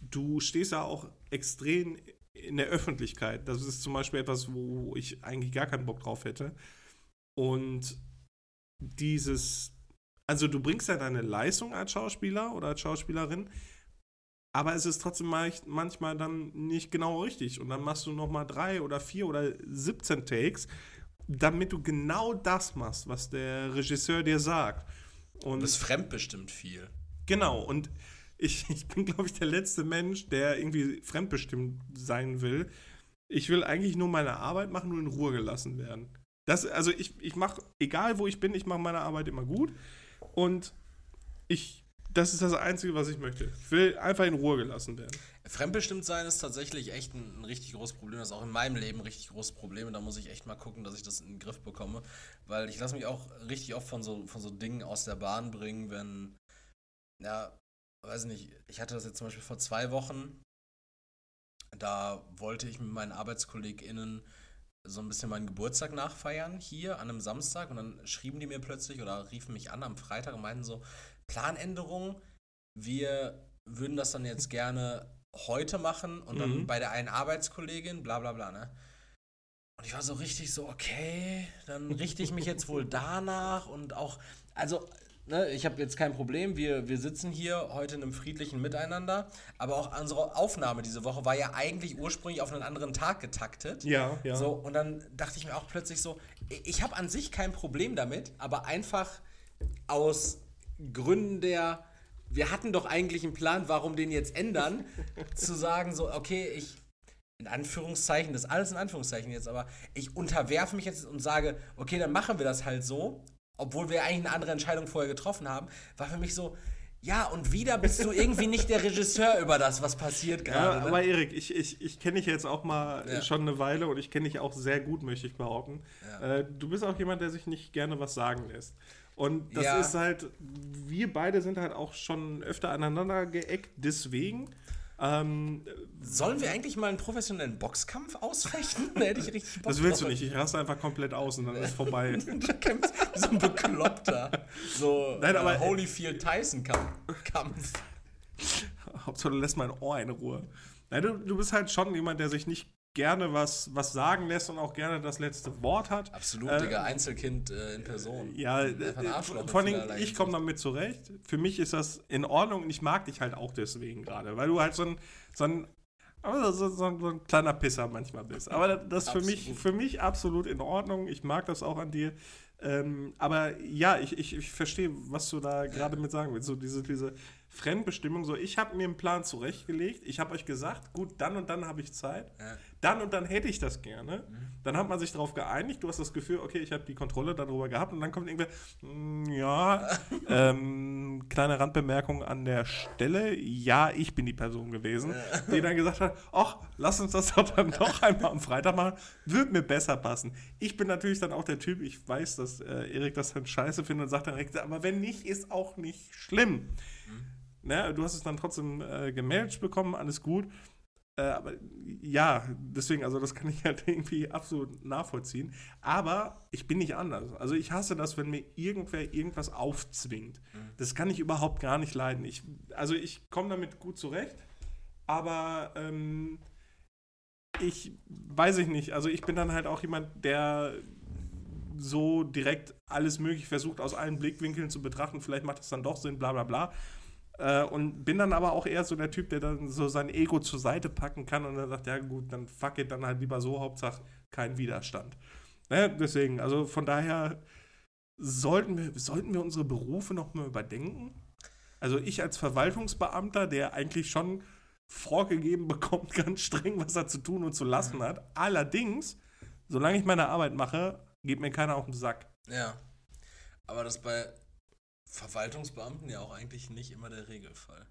du stehst ja auch extrem in der Öffentlichkeit. Das ist zum Beispiel etwas, wo ich eigentlich gar keinen Bock drauf hätte. Und dieses, also du bringst ja deine Leistung als Schauspieler oder als Schauspielerin, aber es ist trotzdem manch- manchmal dann nicht genau richtig. Und dann machst du nochmal drei oder vier oder 17 Takes, damit du genau das machst, was der Regisseur dir sagt. Und Das fremdbestimmt viel. Genau, und ich, ich bin, glaube ich, der letzte Mensch, der irgendwie fremdbestimmt sein will. Ich will eigentlich nur meine Arbeit machen, nur in Ruhe gelassen werden. Das, also ich, ich mache, egal wo ich bin, ich mache meine Arbeit immer gut. Und ich, das ist das Einzige, was ich möchte. Ich will einfach in Ruhe gelassen werden. Fremdbestimmt sein ist tatsächlich echt ein, ein richtig großes Problem. Das ist auch in meinem Leben ein richtig großes Problem. Und da muss ich echt mal gucken, dass ich das in den Griff bekomme. Weil ich lasse mich auch richtig oft von so, von so Dingen aus der Bahn bringen, wenn, ja, weiß nicht, ich hatte das jetzt zum Beispiel vor zwei Wochen. Da wollte ich mit meinen ArbeitskollegInnen so ein bisschen meinen Geburtstag nachfeiern hier an einem Samstag und dann schrieben die mir plötzlich oder riefen mich an am Freitag und meinten so, Planänderung, wir würden das dann jetzt gerne heute machen und dann Mhm. bei der einen Arbeitskollegin, bla bla bla, ne? Und ich war so richtig so, okay, dann richte ich mich jetzt wohl danach und auch, also, ne, ich habe jetzt kein Problem, wir, wir sitzen hier heute in einem friedlichen Miteinander, aber auch unsere Aufnahme diese Woche war ja eigentlich ursprünglich auf einen anderen Tag getaktet. Ja, ja. So, und dann dachte ich mir auch plötzlich so, ich habe an sich kein Problem damit, aber einfach aus Gründen der, wir hatten doch eigentlich einen Plan, warum den jetzt ändern, zu sagen so, okay, ich, in Anführungszeichen, das ist alles in Anführungszeichen jetzt, aber ich unterwerfe mich jetzt und sage, okay, dann machen wir das halt so, obwohl wir eigentlich eine andere Entscheidung vorher getroffen haben, war für mich so, ja, und wieder bist du irgendwie nicht der Regisseur über das, was passiert Ja, gerade. aber ne? Erik, ich, ich, ich kenne dich jetzt auch mal Ja. schon eine Weile und ich kenne dich auch sehr gut, möchte ich behaupten. Ja. Äh, du bist auch jemand, der sich nicht gerne was sagen lässt. Und das Ja. ist halt, wir beide sind halt auch schon öfter aneinander geeckt, deswegen. Ähm, Sollen wir eigentlich mal einen professionellen Boxkampf ausfechten? Da hätte ich richtig Bock das willst du drauf. nicht, ich raste einfach komplett aus und dann ist vorbei. Du kämpfst wie so ein Bekloppter. So Nein, aber- äh, Holyfield Tyson Kampf. Kampf. Hauptsache du lässt mein Ohr in Ruhe. Nein, du, du bist halt schon jemand, der sich nicht gerne was, was sagen lässt und auch gerne das letzte Wort hat. Absolut, Äh, Digga, Einzelkind äh, in Person. Ja, äh, Arschloch vor allem, ich komme damit zurecht. Für mich ist das in Ordnung und ich mag dich halt auch deswegen gerade, weil du halt so ein, so ein, so, so, ein, kleiner Pisser manchmal bist. Aber das ist für mich, Absolut. für mich absolut in Ordnung. Ich mag das auch an dir. Ähm, aber ja, ich, ich, ich verstehe, was du da gerade mit sagen willst. So diese, diese Fremdbestimmung. So, ich habe mir einen Plan zurechtgelegt. Ich habe euch gesagt, gut, dann und dann habe ich Zeit. Ja. Dann und dann hätte ich das gerne. Dann hat man sich darauf geeinigt. Du hast das Gefühl, okay, ich habe die Kontrolle darüber gehabt. Und dann kommt irgendwer, "Mm, ja, ähm, kleine Randbemerkung an der Stelle. Ja, ich bin die Person gewesen, die dann gesagt hat, ach, lass uns das doch dann doch einmal am Freitag machen. Wird mir besser passen. Ich bin natürlich dann auch der Typ, ich weiß, dass äh, Erik das dann scheiße findet und sagt dann direkt, aber wenn nicht, ist auch nicht schlimm. Ne, du hast es dann trotzdem äh, gemanagt bekommen, alles gut. Äh, aber ja, deswegen, also das kann ich halt irgendwie absolut nachvollziehen. Aber ich bin nicht anders. Also ich hasse das, wenn mir irgendwer irgendwas aufzwingt. Das kann ich überhaupt gar nicht leiden. Ich, also ich komme damit gut zurecht, aber ähm, ich weiß ich nicht. Also ich bin dann halt auch jemand, der so direkt alles möglich versucht, aus allen Blickwinkeln zu betrachten. Vielleicht macht das dann doch Sinn, bla bla bla. Äh, und bin dann aber auch eher so der Typ, der dann so sein Ego zur Seite packen kann und dann sagt, ja gut, dann fuck it, dann halt lieber so, Hauptsache kein Widerstand. Ne? Deswegen, also von daher sollten wir, sollten wir unsere Berufe nochmal überdenken. Also ich als Verwaltungsbeamter, der eigentlich schon vorgegeben bekommt, ganz streng, was er zu tun und zu lassen hat. Allerdings, solange ich meine Arbeit mache, geht mir keiner auf den Sack. Ja. Aber das bei Verwaltungsbeamten ja auch eigentlich nicht immer der Regelfall.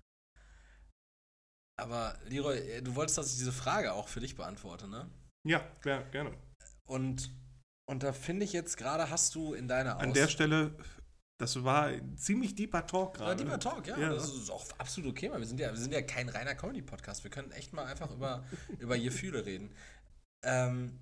Aber Leroy, äh, du wolltest, dass ich diese Frage auch für dich beantworte, ne? Ja, ja gerne. Und, und da finde ich jetzt gerade, hast du in deiner An der Stelle, das war ein ziemlich deeper Talk gerade. Deeper Talk, ja. Ja. Das ist auch absolut okay, weil wir sind ja, wir sind ja kein reiner Comedy-Podcast. Wir können echt mal einfach über, über Gefühle reden. Ähm,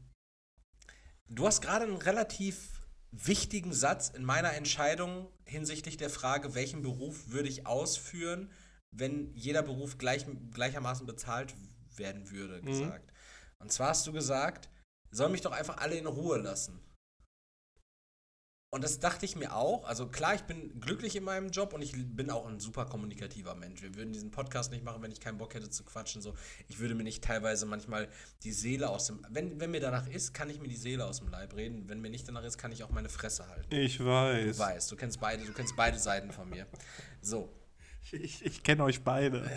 Du hast gerade einen relativ wichtigen Satz in meiner Entscheidung hinsichtlich der Frage, welchen Beruf würde ich ausführen, wenn jeder Beruf gleich, gleichermaßen bezahlt werden würde, gesagt. Und zwar hast du gesagt, soll mich doch einfach alle in Ruhe lassen. Und das dachte ich mir auch. Also klar, ich bin glücklich in meinem Job und ich bin auch ein super kommunikativer Mensch. Wir würden diesen Podcast nicht machen, wenn ich keinen Bock hätte zu quatschen. So, ich würde mir nicht teilweise manchmal die Seele aus dem. Wenn, wenn mir danach ist, kann ich mir die Seele aus dem Leib reden. Wenn mir nicht danach ist, kann ich auch meine Fresse halten. Ich weiß. Du weißt, du kennst beide, du kennst beide Seiten von mir. So. Ich, ich kenne euch beide.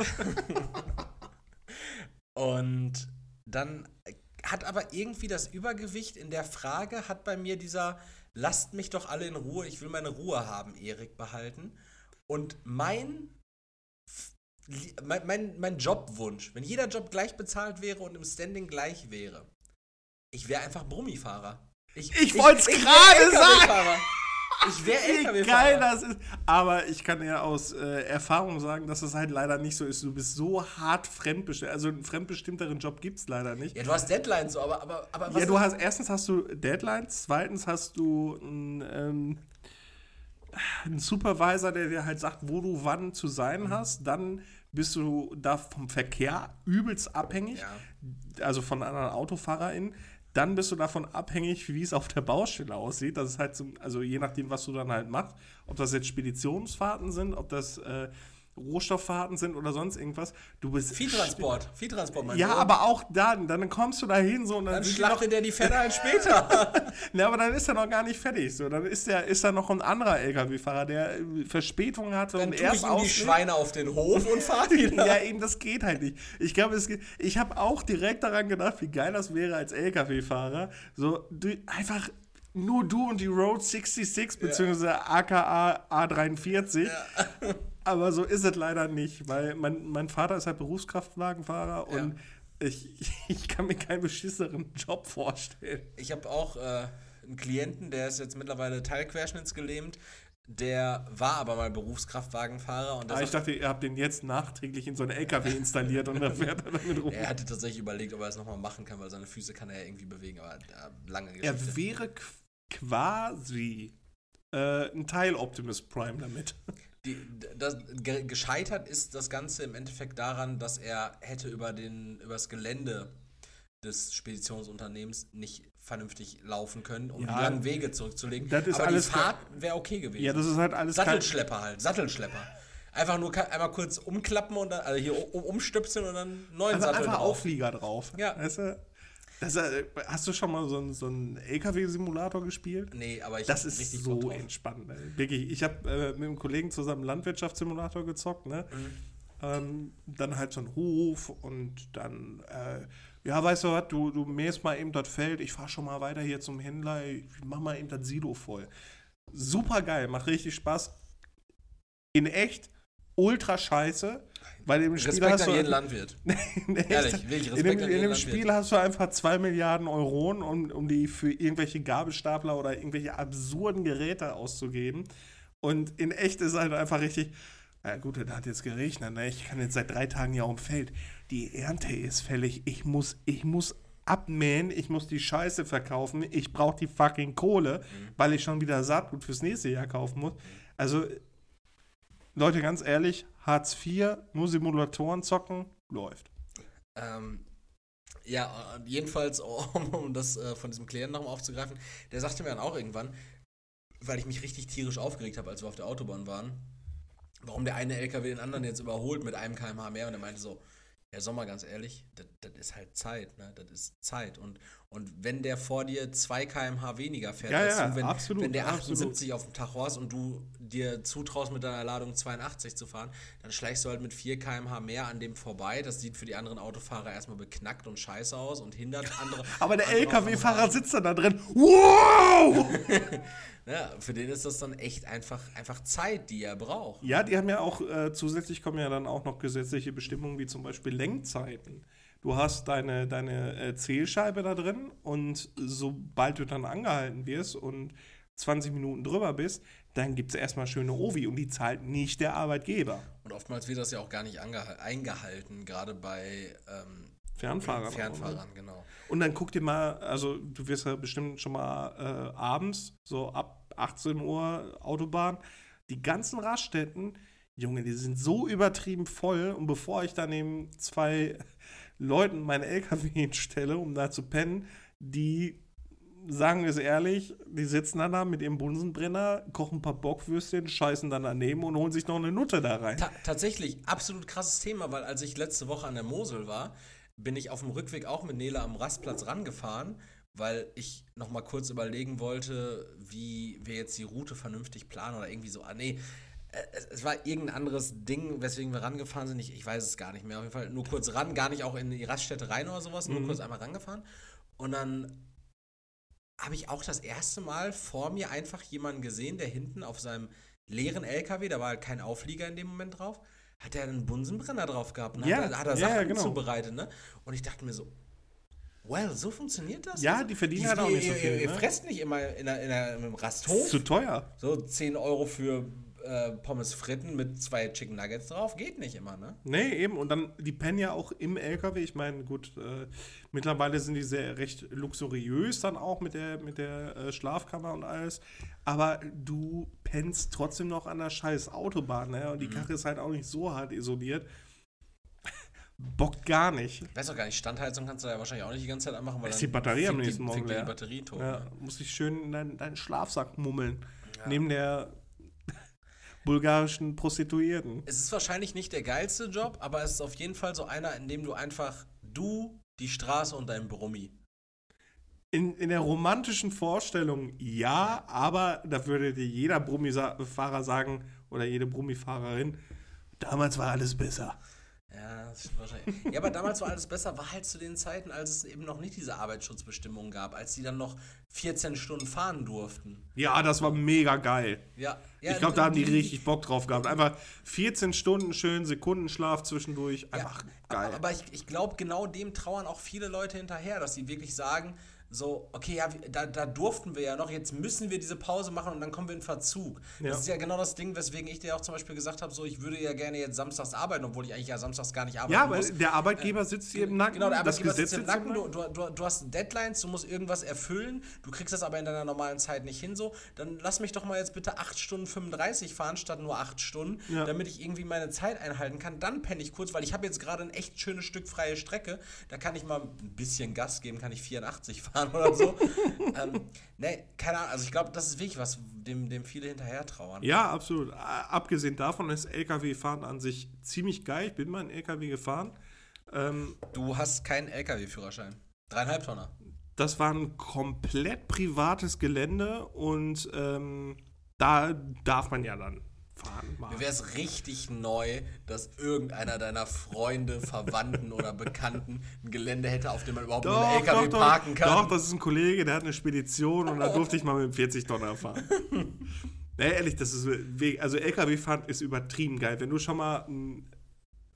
Und dann hat aber irgendwie das Übergewicht in der Frage, hat bei mir dieser Lasst mich doch alle in Ruhe, ich will meine Ruhe haben, Erik behalten. Und mein, mein, mein, mein Jobwunsch, wenn jeder Job gleich bezahlt wäre und im Standing gleich wäre, ich wäre einfach Brummifahrer. Ich wollt's gerade sagen. Ich wäre Wie geil LKW-Fahrer. das ist. Aber ich kann ja aus äh, Erfahrung sagen, dass es halt leider nicht so ist. Du bist so hart fremdbestimmt. Also einen fremdbestimmteren Job gibt es leider nicht. Ja, du hast Deadlines, so, aber, aber, aber was Ja, du hast erstens hast du Deadlines, zweitens hast du einen, ähm, einen Supervisor, der dir halt sagt, wo du wann zu sein hast. Dann bist du da vom Verkehr übelst abhängig, Ja. also von anderen AutofahrerInnen. Dann bist du davon abhängig, wie es auf der Baustelle aussieht. Das ist halt zum, also je nachdem, was du dann halt machst, ob das jetzt Speditionsfahrten sind, ob das äh, Rohstofffahrten sind oder sonst irgendwas. Du bist Viehtransport, Viehtransport, mein ja, Sohn. aber auch dann, dann kommst du da hin so und dann, Dann schlachtet der die Pferde halt später. ne, aber dann ist er noch gar nicht fertig. So, dann ist der, ist da noch ein anderer LKW-Fahrer, der äh, Verspätung hatte Dann und tue ich erst ihm die. Schweine auf den Hof und fahr wieder. Ja, eben, das geht halt nicht. Ich glaube, es geht. Ich habe auch direkt daran gedacht, wie geil das wäre als LKW-Fahrer. So, du, einfach nur du und die Road 66 beziehungsweise AKA A43. Aber so ist es leider nicht, weil mein, mein Vater ist halt Berufskraftwagenfahrer Ja. und ich, ich kann mir keinen beschisseren Job vorstellen. Ich habe auch äh, einen Klienten, der ist jetzt mittlerweile teilquerschnittsgelähmt. Der war aber mal Berufskraftwagenfahrer und Aber ich dachte, ihr habt den jetzt nachträglich in so einen LKW installiert und dann fährt er damit rum. er hatte tatsächlich überlegt, ob er es nochmal machen kann, weil seine Füße kann er ja irgendwie bewegen, aber lange Er Geschichte. wäre qu- quasi äh, ein Teil Optimus Prime damit. Die, das, ge gescheitert ist das Ganze im Endeffekt daran, dass er hätte über, den, über das Gelände des Speditionsunternehmens nicht vernünftig laufen können, um Ja, die langen Wege zurückzulegen. das ist Aber alles die Fahrt wäre okay gewesen. Ja, das ist halt alles Sattelschlepper halt, Sattelschlepper. Einfach nur einmal kurz umklappen und dann, also hier um, umstöpseln und dann neuen also Sattel einfach drauf. Auflieger drauf. Ja. Weißt du? Das, äh, hast du schon mal so einen, so einen LKW-Simulator gespielt? Nee, aber ich Das ist so drauf. entspannt. Ey. Wirklich, ich habe äh, mit einem Kollegen zusammen einen Landwirtschaftssimulator gezockt, ne? Mhm. Ähm, dann halt so ein Hof und dann, äh, ja, weißt du was, du, du mähst mal eben das Feld, ich fahr schon mal weiter hier zum Händler, ich mach mal eben das Silo voll. Super geil, macht richtig Spaß. In echt ultra scheiße, weil im Spiel Respekt hast an du jeden Landwirt. in echt, Ehrlich, wirklich, in Respekt dem, an in jeden dem Landwirt. Spiel hast du einfach 2 Milliarden Euronen, um, um die für irgendwelche Gabelstapler oder irgendwelche absurden Geräte auszugeben. Und in echt ist halt einfach richtig, na gut, da hat jetzt geregnet, ne? ich kann jetzt seit drei Tagen hier auf dem Feld. Die Ernte ist fällig, ich muss, ich muss abmähen, ich muss die Scheiße verkaufen, ich brauche die fucking Kohle, Mhm. weil ich schon wieder Saatgut fürs nächste Jahr kaufen muss. Also, Leute, ganz ehrlich, Hartz IV, nur Simulatoren zocken, läuft. Ähm, ja, jedenfalls, um, das äh, von diesem Klienten nochmal aufzugreifen, der sagte mir dann auch irgendwann, weil ich mich richtig tierisch aufgeregt habe, als wir auf der Autobahn waren, warum der eine LKW den anderen jetzt überholt mit einem kmh mehr und er meinte so, ja, Sommer, ganz ehrlich, das, das ist halt Zeit, ne? Das ist Zeit. Und, und wenn der vor dir 2 kmh weniger fährt Ja, als ja, du, wenn, absolut, wenn der absolut. 78 auf dem Tacho hast und du dir zutraust, mit deiner Ladung 82 zu fahren, dann schleichst du halt mit 4 kmh mehr an dem vorbei. Das sieht für die anderen Autofahrer erstmal beknackt und scheiße aus und hindert andere. Aber der LKW-Fahrer sitzt dann da drin. Wow! Ja, für den ist das dann echt einfach, einfach Zeit, die er braucht. ja, die haben ja auch, äh, zusätzlich kommen ja dann auch noch gesetzliche Bestimmungen, wie zum Beispiel Lenkzeiten. Du hast deine, deine äh, Zählscheibe da drin und sobald du dann angehalten wirst und 20 Minuten drüber bist, dann gibt es erstmal schöne Ovi und die zahlt nicht der Arbeitgeber. Und oftmals wird das ja auch gar nicht eingehalten, gerade bei ähm, Fernfahrern. Fernfahrern, auch, ne? genau. Und dann guck dir mal, also du wirst ja bestimmt schon mal äh, abends, so ab 18 Uhr Autobahn, die ganzen Raststätten, Junge, die sind so übertrieben voll. Und bevor ich dann neben zwei Leuten meinen LKW hinstelle, um da zu pennen, die sagen wir es ehrlich, die sitzen dann da mit ihrem Bunsenbrenner, kochen ein paar Bockwürstchen, scheißen dann daneben und holen sich noch eine Nutte da rein. Ta tatsächlich, absolut krasses Thema, weil als ich letzte Woche an der Mosel war, bin ich auf dem Rückweg auch mit Nele am Rastplatz rangefahren, weil ich noch mal kurz überlegen wollte, wie wir jetzt die Route vernünftig planen oder irgendwie so. Ah, nee, es, war irgendein anderes Ding, weswegen wir rangefahren sind. Ich, ich weiß es gar nicht mehr. Auf jeden Fall nur kurz ran, gar nicht auch in die Raststätte rein oder sowas, nur Mhm. kurz einmal rangefahren. Und dann habe ich auch das erste Mal vor mir einfach jemanden gesehen, der hinten auf seinem leeren LKW, da war halt kein Auflieger in dem Moment drauf, hat er einen Bunsenbrenner drauf gehabt und Ja, hat, hat er Sachen ja, genau. zubereitet, ne? Und ich dachte mir so, well, so funktioniert das? Ja, die verdienen halt auch nicht so viel, Ihr, ne? fresst nicht immer in, der, in, der, im Ist Rasthof zu teuer. so 10 Euro für äh, Pommes fritten mit zwei Chicken Nuggets drauf, geht nicht immer, ne? Nee, eben. Und dann, die pennen ja auch im LKW. Ich meine, gut, äh, mittlerweile sind die sehr recht luxuriös dann auch mit der, mit der äh, Schlafkammer und alles. Aber du pennst trotzdem noch an der scheiß Autobahn, ne? Und die Karre ist halt auch nicht so hart isoliert. Bockt gar nicht. Ich weiß auch gar nicht, Standheizung kannst du da ja wahrscheinlich auch nicht die ganze Zeit anmachen, weil Ist die Batterie am nächsten Morgen leer. die Batterie tot. Ja, Ne? muss ich schön in deinen, deinen Schlafsack mummeln. Ja. Neben der bulgarischen Prostituierten. Es ist wahrscheinlich nicht der geilste Job, aber es ist auf jeden Fall so einer, in dem du einfach du, die Straße und dein Brummi. In, in der romantischen Vorstellung ja, aber da würde dir jeder Brummifahrer sagen oder jede Brummifahrerin, damals war alles besser. Ja, das stimmt wahrscheinlich. Ja, aber damals war alles besser, war halt zu den Zeiten, als es eben noch nicht diese Arbeitsschutzbestimmungen gab, als die dann noch 14 Stunden fahren durften. Ja, das war mega geil. Ja, ja ich glaube, da haben die richtig Bock drauf gehabt. Einfach 14 Stunden schön Sekundenschlaf zwischendurch. Einfach geil. Aber, aber ich, ich glaube, genau dem trauern auch viele Leute hinterher, dass sie wirklich sagen, so, okay, ja, da, da durften wir ja noch, jetzt müssen wir diese Pause machen und dann kommen wir in Verzug. Ja. Das ist ja genau das Ding, weswegen ich dir auch zum Beispiel gesagt habe, so, ich würde ja gerne jetzt samstags arbeiten, obwohl ich eigentlich ja samstags gar nicht arbeiten ja, muss. weil der Arbeitgeber sitzt dir im Nacken. Genau, der Arbeitgeber sitzt im Nacken, du, du, du, du hast Deadlines, du musst irgendwas erfüllen, du kriegst das aber in deiner normalen Zeit nicht hin, so, dann lass mich doch mal jetzt bitte 8 Stunden 35 fahren, statt nur 8 Stunden, Ja. damit ich irgendwie meine Zeit einhalten kann. Dann penne ich kurz, weil ich habe jetzt gerade ein echt schönes Stück freie Strecke, da kann ich mal ein bisschen Gas geben, kann ich 84 fahren oder so. ähm, ne, keine Ahnung, also ich glaube, das ist wirklich was, dem, dem viele hinterher trauern. Ja, absolut. Abgesehen davon ist LKW-Fahren an sich ziemlich geil. Ich bin mal in LKW gefahren. Ähm, Du hast keinen LKW-Führerschein. Dreieinhalb Tonner. das war ein komplett privates Gelände und ähm, da darf man ja dann fahren. Mir wäre es richtig neu, dass irgendeiner deiner Freunde, Verwandten oder Bekannten ein Gelände hätte, auf dem man überhaupt nur einen LKW parken kann. Doch, das ist ein Kollege, der hat eine Spedition und da durfte ich mal mit dem 40 Tonner fahren. nee, ehrlich, das ist also LKW-Fahren ist übertrieben geil. Wenn du schon mal ein,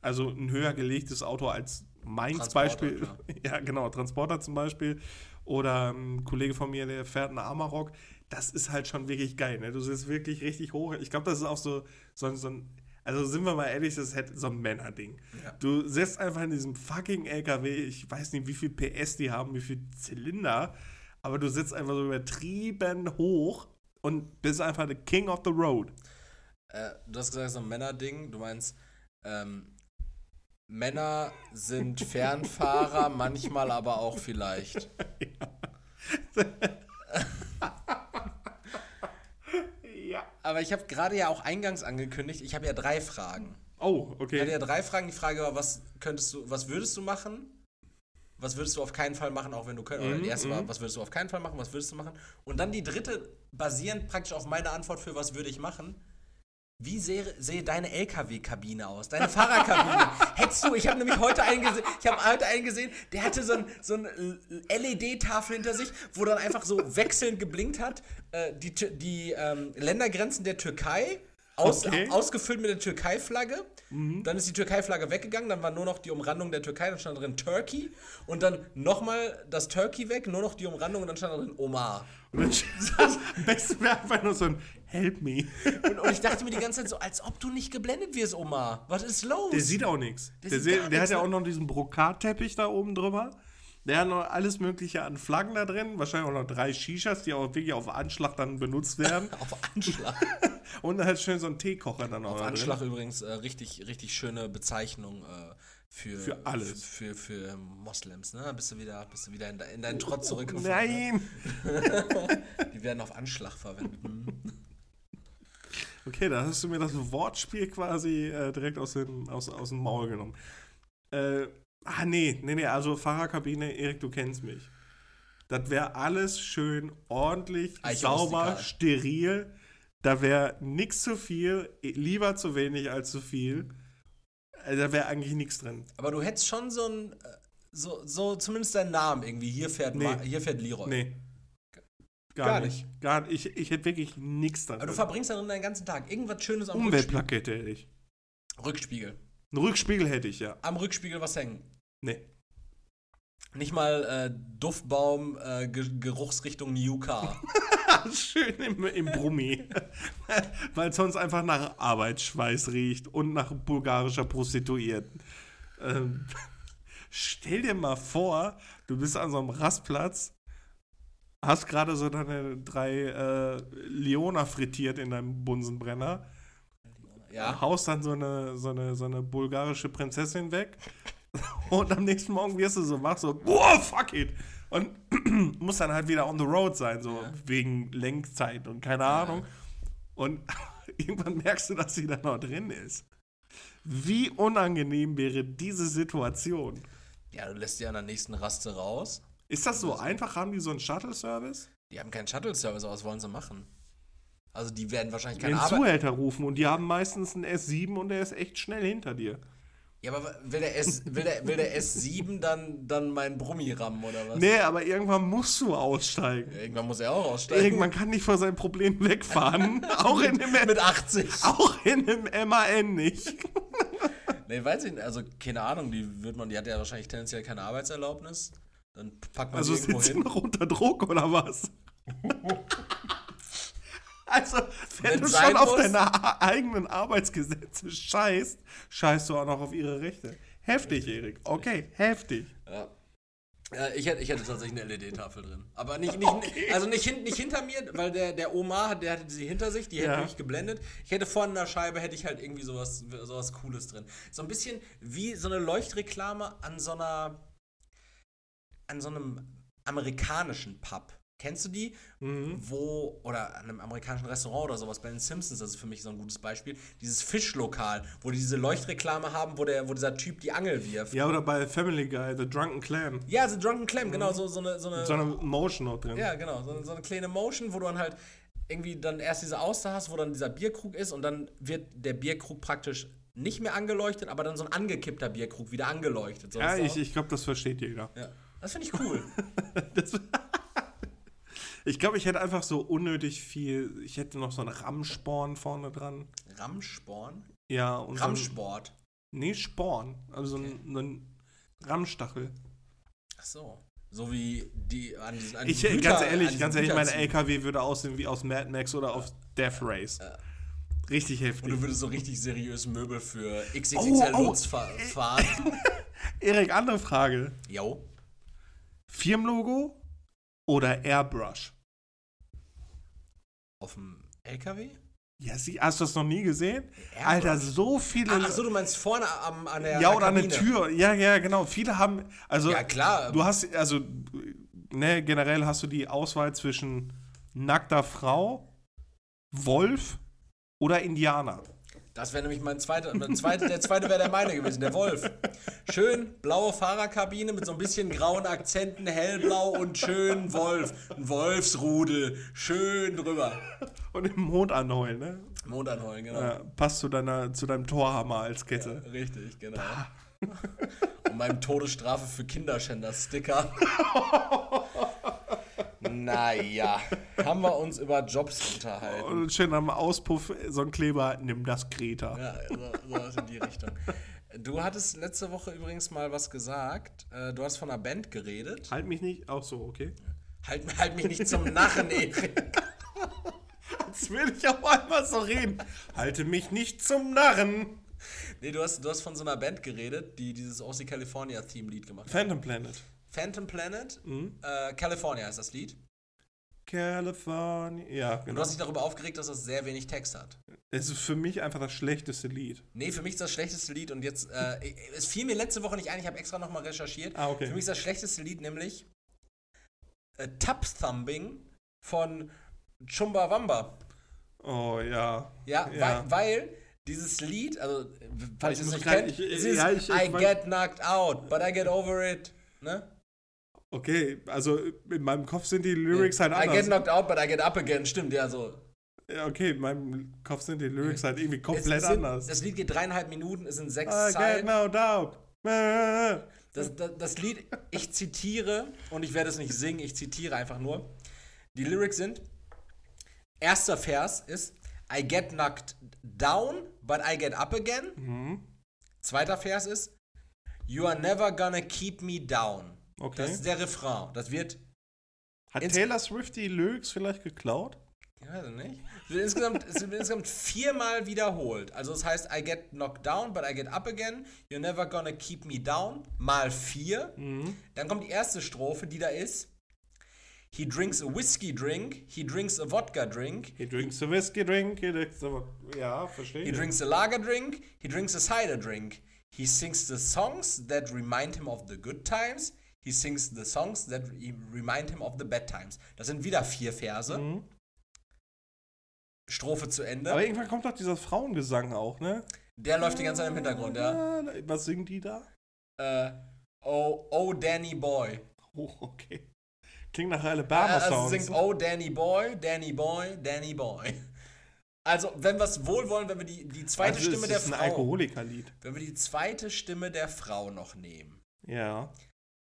also ein höher gelegtes Auto als meins Beispiel, klar. ja genau, Transporter zum Beispiel oder ein Kollege von mir, der fährt einen Amarok, das ist halt schon wirklich geil. Ne? Du sitzt wirklich richtig hoch. Ich glaube, das ist auch so, so, so ein also sind wir mal ehrlich, das ist halt so ein Männerding. Ja. Du sitzt einfach in diesem fucking LKW, ich weiß nicht, wie viel PS die haben, wie viel Zylinder, aber du sitzt einfach so übertrieben hoch und bist einfach the King of the Road. Äh, du hast gesagt, so ein Männerding. Du meinst, ähm, Männer sind Fernfahrer, manchmal aber auch vielleicht. Ja. Aber ich habe gerade ja auch eingangs angekündigt, ich habe ja drei Fragen. Oh, Ich hatte ja okay. drei Fragen. Die Frage war, was könntest du, was würdest du machen? Was würdest du auf keinen Fall machen, auch wenn du könntest? Oder die Mhm, erste war, was würdest du auf keinen Fall machen? Was würdest du machen? Und dann die dritte, basierend praktisch auf meiner Antwort für was würde ich machen. Wie sehe, sehe deine LKW-Kabine aus? Deine Fahrerkabine? Hättest du, ich habe nämlich heute einen gesehen, ich habe heute einen gesehen, der hatte so, ein, so eine LED-Tafel hinter sich, wo dann einfach so wechselnd geblinkt hat. Äh, die die ähm, Ländergrenzen der Türkei, aus, Okay. ausgefüllt mit der Türkei-Flagge. Dann ist die Türkei-Flagge weggegangen, dann war nur noch die Umrandung der Türkei, dann stand drin Turkey. Und dann nochmal das Turkey weg, nur noch die Umrandung und dann stand da drin Omar. Und dann am besten wäre einfach nur so ein Help me. Und, und ich dachte mir die ganze Zeit so, als ob du nicht geblendet wirst, Omar. Was ist los? Der sieht auch nichts. Der Der, sieht der hat ja ne? auch noch diesen Brokatteppich da oben drüber. Der hat noch alles Mögliche an Flaggen da drin. Wahrscheinlich auch noch drei Shishas, die auch wirklich auf Anschlag dann benutzt werden. Auf Anschlag. Und dann halt schön so ein Teekocher dann auch Auf Anschlag drin. übrigens äh, richtig, richtig schöne Bezeichnung äh, für, Für alles. Für, für, für Moslems, ne? Bist du wieder, bist du wieder in, de, in deinen Trott zurückgefunden. Nein! Die werden auf Anschlag verwendet. Okay, da hast du mir das Wortspiel quasi äh, direkt aus dem, aus, aus dem Maul genommen. Äh, ah, nee, nee, nee, also Fahrerkabine, Erik, du kennst mich. Das wäre alles schön ordentlich, Eiche sauber, rustikal. steril. Da wäre nix zu viel, lieber zu wenig als zu viel. Äh, Da wäre eigentlich nichts drin. Aber du hättest schon so ein, äh, so, so zumindest deinen Namen irgendwie. Hier fährt, Nee. Ma hier fährt Leroy. Nee. Gar nicht. Gar nicht. Ich, ich hätte wirklich nichts da Aber du verbringst dann deinen ganzen Tag irgendwas Schönes am Rückspiegel. Umweltplakette hätte ich. Rückspiegel. Einen Rückspiegel hätte ich, ja. Am Rückspiegel was hängen. Nee. Nicht mal äh, Duftbaum, äh, Ge Geruchsrichtung New Car. Schön im, im Brummi. Weil sonst einfach nach Arbeitsschweiß riecht und nach bulgarischer Prostituierten. Ähm, stell dir mal vor, du bist an so einem Rastplatz, hast gerade so deine drei äh, Leona frittiert in deinem Bunsenbrenner, ja. haust dann so eine, so, eine, so eine bulgarische Prinzessin weg und am nächsten Morgen wirst du so wach, so, wow, fuck it. Und muss dann halt wieder on the road sein, so Ja. wegen Lenkzeit und keine Ahnung. Und irgendwann merkst du, dass sie da noch drin ist. Wie unangenehm wäre diese Situation? Ja, du lässt die an der nächsten Raste raus. Ist das so einfach? Haben die so einen Shuttle-Service? Die haben keinen Shuttle-Service, aber was wollen sie machen? Also die werden wahrscheinlich keine Arbeit. Zuhälter rufen und die haben meistens einen S7 und der ist echt schnell hinter dir. Ja, aber will der, S, will der, will der S7 dann, dann meinen Brummi rammen oder was? Nee, aber irgendwann musst du aussteigen. Irgendwann muss er auch aussteigen. Irgendwann kann nicht vor seinem Problem wegfahren. auch, in dem, Mit 80. auch in dem MAN nicht. Nee, weiß ich nicht. Also, keine Ahnung, die wird man, die hat ja wahrscheinlich tendenziell keine Arbeitserlaubnis. Dann packt man Also die irgendwo sind sie hin. noch unter Druck oder was? also, wenn Wenn du schon auf muss. deine a- eigenen Arbeitsgesetze scheißt, scheißt du auch noch auf ihre Rechte. Heftig, Erik. Okay, heftig. Ja. Ich, hätte, ich hätte tatsächlich eine LED-Tafel drin. Aber nicht, nicht, also nicht, hin, nicht hinter mir, weil der, der Omar, der hatte sie hinter sich, die hätte Ja. mich geblendet. Ich hätte vorne an der Scheibe, hätte ich halt irgendwie sowas, sowas Cooles drin. So ein bisschen wie so eine Leuchtreklame an so einer, an so einem amerikanischen Pub. Kennst du die? Mhm. Wo, oder an einem amerikanischen Restaurant oder sowas, bei den Simpsons, das ist für mich so ein gutes Beispiel, dieses Fischlokal, wo die diese Leuchtreklame haben, wo, der, wo dieser Typ die Angel wirft. Ja, oder bei Family Guy, The Drunken Clan. Ja, The Drunken Clam, genau, so, so eine, so eine So eine Motion noch drin. ja, genau. So, so eine kleine Motion, wo du dann halt irgendwie dann erst diese Auster hast, wo dann dieser Bierkrug ist und dann wird der Bierkrug praktisch nicht mehr angeleuchtet, aber dann so ein angekippter Bierkrug wieder angeleuchtet. So, Ja, ich, ich glaube, das versteht jeder. auch- ja. Das finde ich cool. Das, ich glaube, ich hätte einfach so unnötig viel. Ich hätte noch so einen Rammsporn vorne dran. Rammsporn? Ja, und so ein, Rammsport. Nee, Sporn. Also so ein, ein Rammstachel. Ach so. So wie die an diesen an Ich, diesen ganz Güter- ehrlich, an ganz ehrlich, mein Güterzügen. LKW würde aussehen wie aus Mad Max oder auf Death Race. Richtig Und heftig. du würdest so richtig seriös Möbel für XXL Oh, oh, fa fahren. Erik, andere Frage. Jo. Firmenlogo oder Airbrush? Auf dem LKW? Ja, sie, hast du das noch nie gesehen? Airbrush? Alter, so viele. Ach, ach so, du meinst vorne am, an der ja, oder eine Kabine. Tür. Ja, ja, genau. Viele haben. Also, Ja, klar. du hast, also, ne, generell hast du die Auswahl zwischen nackter Frau, Wolf oder Indianer. Das wäre nämlich mein zweiter. Mein zweiter der zweite wäre der meine gewesen, der Wolf. Schön blaue Fahrerkabine mit so ein bisschen grauen Akzenten, hellblau und schön Wolf. Ein Wolfsrudel. Schön drüber. Und im Mond anheulen, ne? Mond anheulen, genau. Ja, passt zu, deiner, zu deinem Torhammer als Kette. Richtig, genau. Und meinem Todesstrafe für Kinderschänder-Sticker. naja, haben wir uns über Jobs unterhalten. Und schön am Auspuff so ein Kleber, nimm das Greta. Ja, so, so in die Richtung. Du hattest letzte Woche übrigens mal was gesagt. Äh, Du hast von einer Band geredet. Halt mich nicht, auch so, okay. Halt, halt mich nicht zum Narren, Erik. Jetzt will ich auch einmal so reden. Halte mich nicht zum Narren. Nee, du hast, du hast von so einer Band geredet, die dieses OC California Theme-Lied gemacht hat. Phantom Planet. Phantom Planet, äh, California ist das Lied. California. Ja, Und du genau. hast dich darüber aufgeregt, dass das sehr wenig Text hat. Es ist für mich einfach das schlechteste Lied. Nee, für mich ist das schlechteste Lied und jetzt, äh, es fiel mir letzte Woche nicht ein, ich habe extra nochmal recherchiert. Ah, okay. Für mich ist das schlechteste Lied nämlich äh, Tub Thumbing von Chumbawamba. Oh ja. Ja, Ja. Weil, weil dieses Lied, also, falls Ich ihr es nicht kennt, ich- es ja, ich- ich I get knocked out, but I get over it. Ne? Okay, also in meinem Kopf sind die Lyrics halt I anders. get knocked out, but I get up again. Stimmt, ja, so. Ja, okay, in meinem Kopf sind die Lyrics halt irgendwie komplett sind, anders. Das Lied geht dreieinhalb Minuten, es sind sechs I get Zeilen. no doubt. Äh, Das, das, das Lied, ich zitiere, und ich werde es nicht singen, ich zitiere einfach nur. Die Lyrics sind: Erster Vers ist I get knocked down, but I get up again. Mhm. Zweiter Vers ist You are never gonna keep me down. Okay. Das ist der Refrain. Das wird, Hat Taylor Swift die Lyrics vielleicht geklaut? ich weiß nicht, es wird insgesamt, es wird insgesamt viermal wiederholt. Also es heißt I get knocked down, but I get up again. You're never gonna keep me down. Mal vier. Dann kommt die erste Strophe, die da ist. He drinks a whiskey drink, he drinks a vodka drink, He drinks a whiskey drink, he drinks a... Ja, verstehe. he drinks a lager drink, he drinks a cider drink. He sings the songs that remind him of the good times. He sings the songs that re- remind him of the bad times. Das sind wieder vier Verse. Strophe zu Ende. Aber irgendwann kommt doch dieser Frauengesang auch, ne? Der läuft die ganze Zeit im Hintergrund, ja. Was singen die da? Äh, oh, oh, Danny Boy. Oh, okay. Klingt nach Also Alabama-Sounds. singt Oh, Danny Boy, Danny Boy, Danny Boy. Also, wenn wir es wohlwollen, wenn wir die, die zweite also, Stimme der ist ein Frau, Alkoholikerlied. wenn wir die zweite Stimme der Frau noch nehmen, Ja.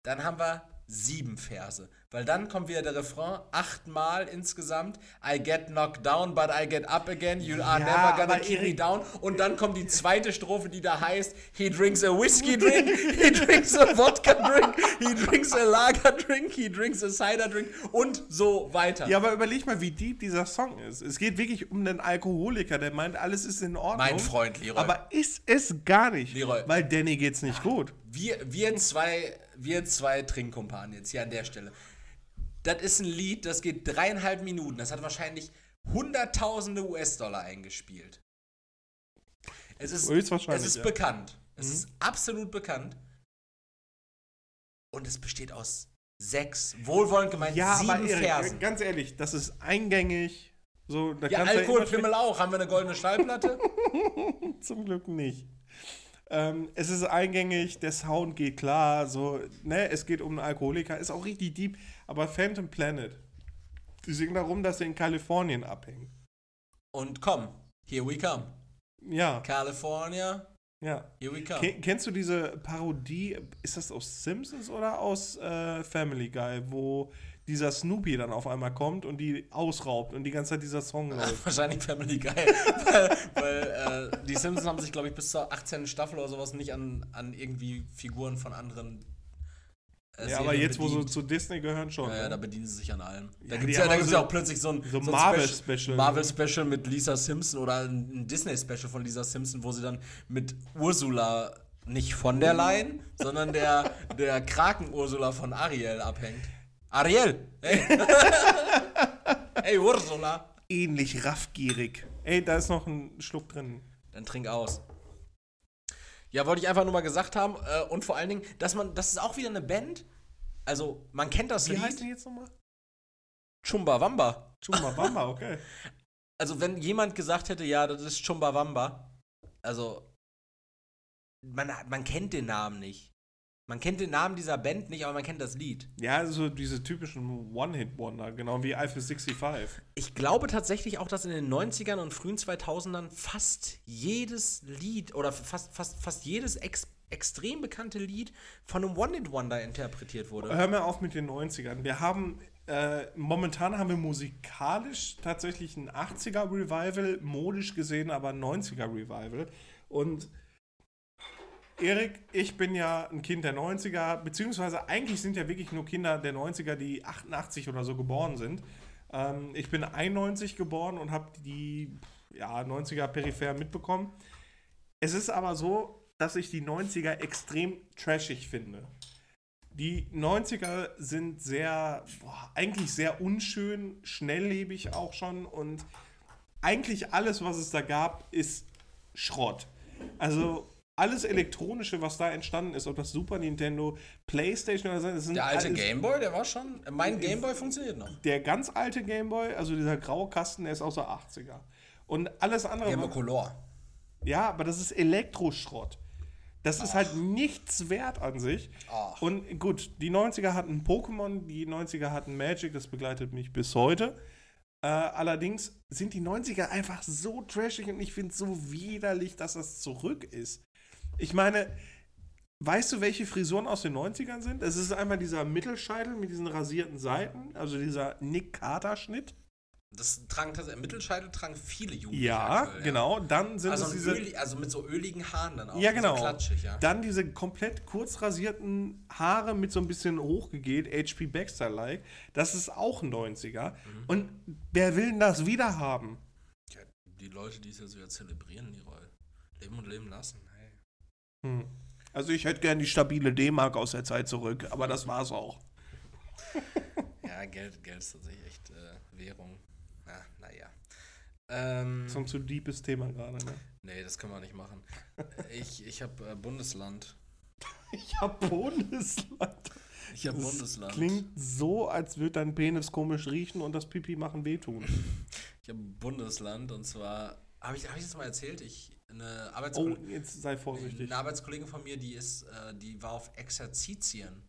Dann haben wir sieben Verse. Weil dann kommt wieder der Refrain, achtmal insgesamt. I get knocked down, but I get up again. You are Ja, never gonna keep me down. Und dann kommt die zweite Strophe, die da heißt, he drinks a whiskey drink, he drinks a vodka drink, he drinks a lager drink, he drinks a cider drink und so weiter. Ja, aber überleg mal, wie deep dieser Song ist. Es geht wirklich um einen Alkoholiker, der meint, alles ist in Ordnung. Mein Freund Leroy. Aber ist es gar nicht. Leroy. Weil Danny geht's nicht gut. Wir, wir zwei, wir zwei Trinkkumpanen jetzt hier an der Stelle. Das ist ein Lied, das geht dreieinhalb Minuten. Das hat wahrscheinlich hunderttausende US-Dollar eingespielt. Es ist, es ist ja. bekannt. Es ist absolut bekannt. Und es besteht aus sechs, wohlwollend gemeint, Ja, sieben aber Erik, Versen. ganz ehrlich, das ist eingängig. So, da Ja, Alkoholpimmel auch. Haben wir eine goldene Schallplatte? Zum Glück nicht. Ähm, es ist eingängig, der Sound geht klar, so, ne, es geht um einen Alkoholiker, ist auch richtig deep, aber Phantom Planet, die singen darum, dass sie in Kalifornien abhängen. Und komm, here we come. Ja, California, ja. here we come. Ken, kennst du diese Parodie, ist das aus Simpsons oder aus äh, Family Guy, wo dieser Snoopy dann auf einmal kommt und die ausraubt und die ganze Zeit dieser Song läuft? Wahrscheinlich Family Guy. weil weil äh, die Simpsons haben sich, glaube ich, bis zur 18. Staffel oder sowas nicht an, an irgendwie Figuren von anderen. Äh, ja, aber jetzt, wo sie bedient. zu Disney gehören, schon. Ja, ja, ne? da bedienen sie sich an allem. Da Ja, gibt es ja, so- ja auch plötzlich so ein, so ein Marvel-Special. Marvel-Special mit Lisa Simpson oder ein ein Disney-Special von Lisa Simpson, wo sie dann mit Ursula, nicht von der Leyen, sondern der, der Kraken-Ursula von Ariel abhängt. Ariel! Hey! hey, Ursula! Ähnlich raffgierig. Ey, da ist noch ein Schluck drin. Dann trink aus. Ja, wollte ich einfach nur mal gesagt haben. Äh, und vor allen Dingen, dass man, das ist auch wieder eine Band. Also, man kennt das Wie heißt Lied. die jetzt nochmal? Chumbawamba. Chumbawamba, okay. Also, wenn jemand gesagt hätte, ja, das ist Chumbawamba, also, man, man kennt den Namen nicht. Man kennt den Namen dieser Band nicht, aber man kennt das Lied. Ja, so diese typischen One-Hit-Wonder, genau wie Eiffel 65. Ich glaube tatsächlich auch, dass in den 90ern und frühen 2000ern fast jedes Lied oder fast, fast, fast jedes ex extrem bekannte Lied von einem One-It-Wonder interpretiert wurde. Hör mir auf mit den 90ern. Wir haben, äh, momentan haben wir musikalisch tatsächlich ein 80er-Revival, modisch gesehen aber ein 90er-Revival. Und Erik, ich bin ja ein Kind der 90er, beziehungsweise eigentlich sind ja wirklich nur Kinder der 90er, die 88 oder so geboren sind. Ähm, ich bin 91 geboren und habe die ja, 90er peripher mitbekommen. Es ist aber so, dass ich die 90er extrem trashig finde. Die 90er sind sehr, boah, eigentlich sehr unschön, schnelllebig auch schon und eigentlich alles, was es da gab, ist Schrott. Also alles Elektronische, was da entstanden ist, ob das Super Nintendo, Playstation oder so, das sind Der alte Gameboy, der war schon. Mein Gameboy funktioniert noch. Der ganz alte Gameboy, also dieser graue Kasten, der ist aus der 80er. Und alles andere. Gameboy Color. Ja, aber das ist Elektroschrott. Das ist halt nichts wert an sich. Ach. Und gut, die 90er hatten Pokémon, die 90er hatten Magic, das begleitet mich bis heute. Äh, allerdings sind die 90er einfach so trashig und ich finde es so widerlich, dass das zurück ist. Ich meine, weißt du, welche Frisuren aus den 90ern sind? Es ist einmal dieser Mittelscheitel mit diesen rasierten Seiten, also dieser Nick Carter-Schnitt. Das tragen tatsächlich, Mittelscheitel tragen viele Jugendliche. Ja, aktuell, genau. Dann sind Also, es diese. Öli, also mit so öligen Haaren dann auch. Ja, so genau. klatschig, ja. Dann diese komplett kurz rasierten Haare mit so ein bisschen hochgegelt, HP Baxter-like. Das ist auch ein 90er. Mhm. Und wer will denn das wieder haben? ja. Die Leute, die es ja so ja zelebrieren, die Rolle. Leben und leben lassen. Hm. Also ich hätte gern die stabile D-Mark aus der Zeit zurück, aber das war's auch. Ja, Geld, Geld ist tatsächlich echt äh, Währung. Na, naja. Ähm, So ein zu deepes Thema gerade, ne? nee, das können wir nicht machen. Ich, ich habe äh, Bundesland. Ich hab Bundesland. Ich habe Das Bundesland. Klingt so, als würde dein Penis komisch riechen und das Pipi machen wehtun. Ich habe Bundesland und zwar, habe ich, hab ich das mal erzählt? Ich, eine, Oh, Arbeitskollegin, jetzt sei vorsichtig. eine Arbeitskollegin von mir, die ist, äh, die war auf Exerzitien.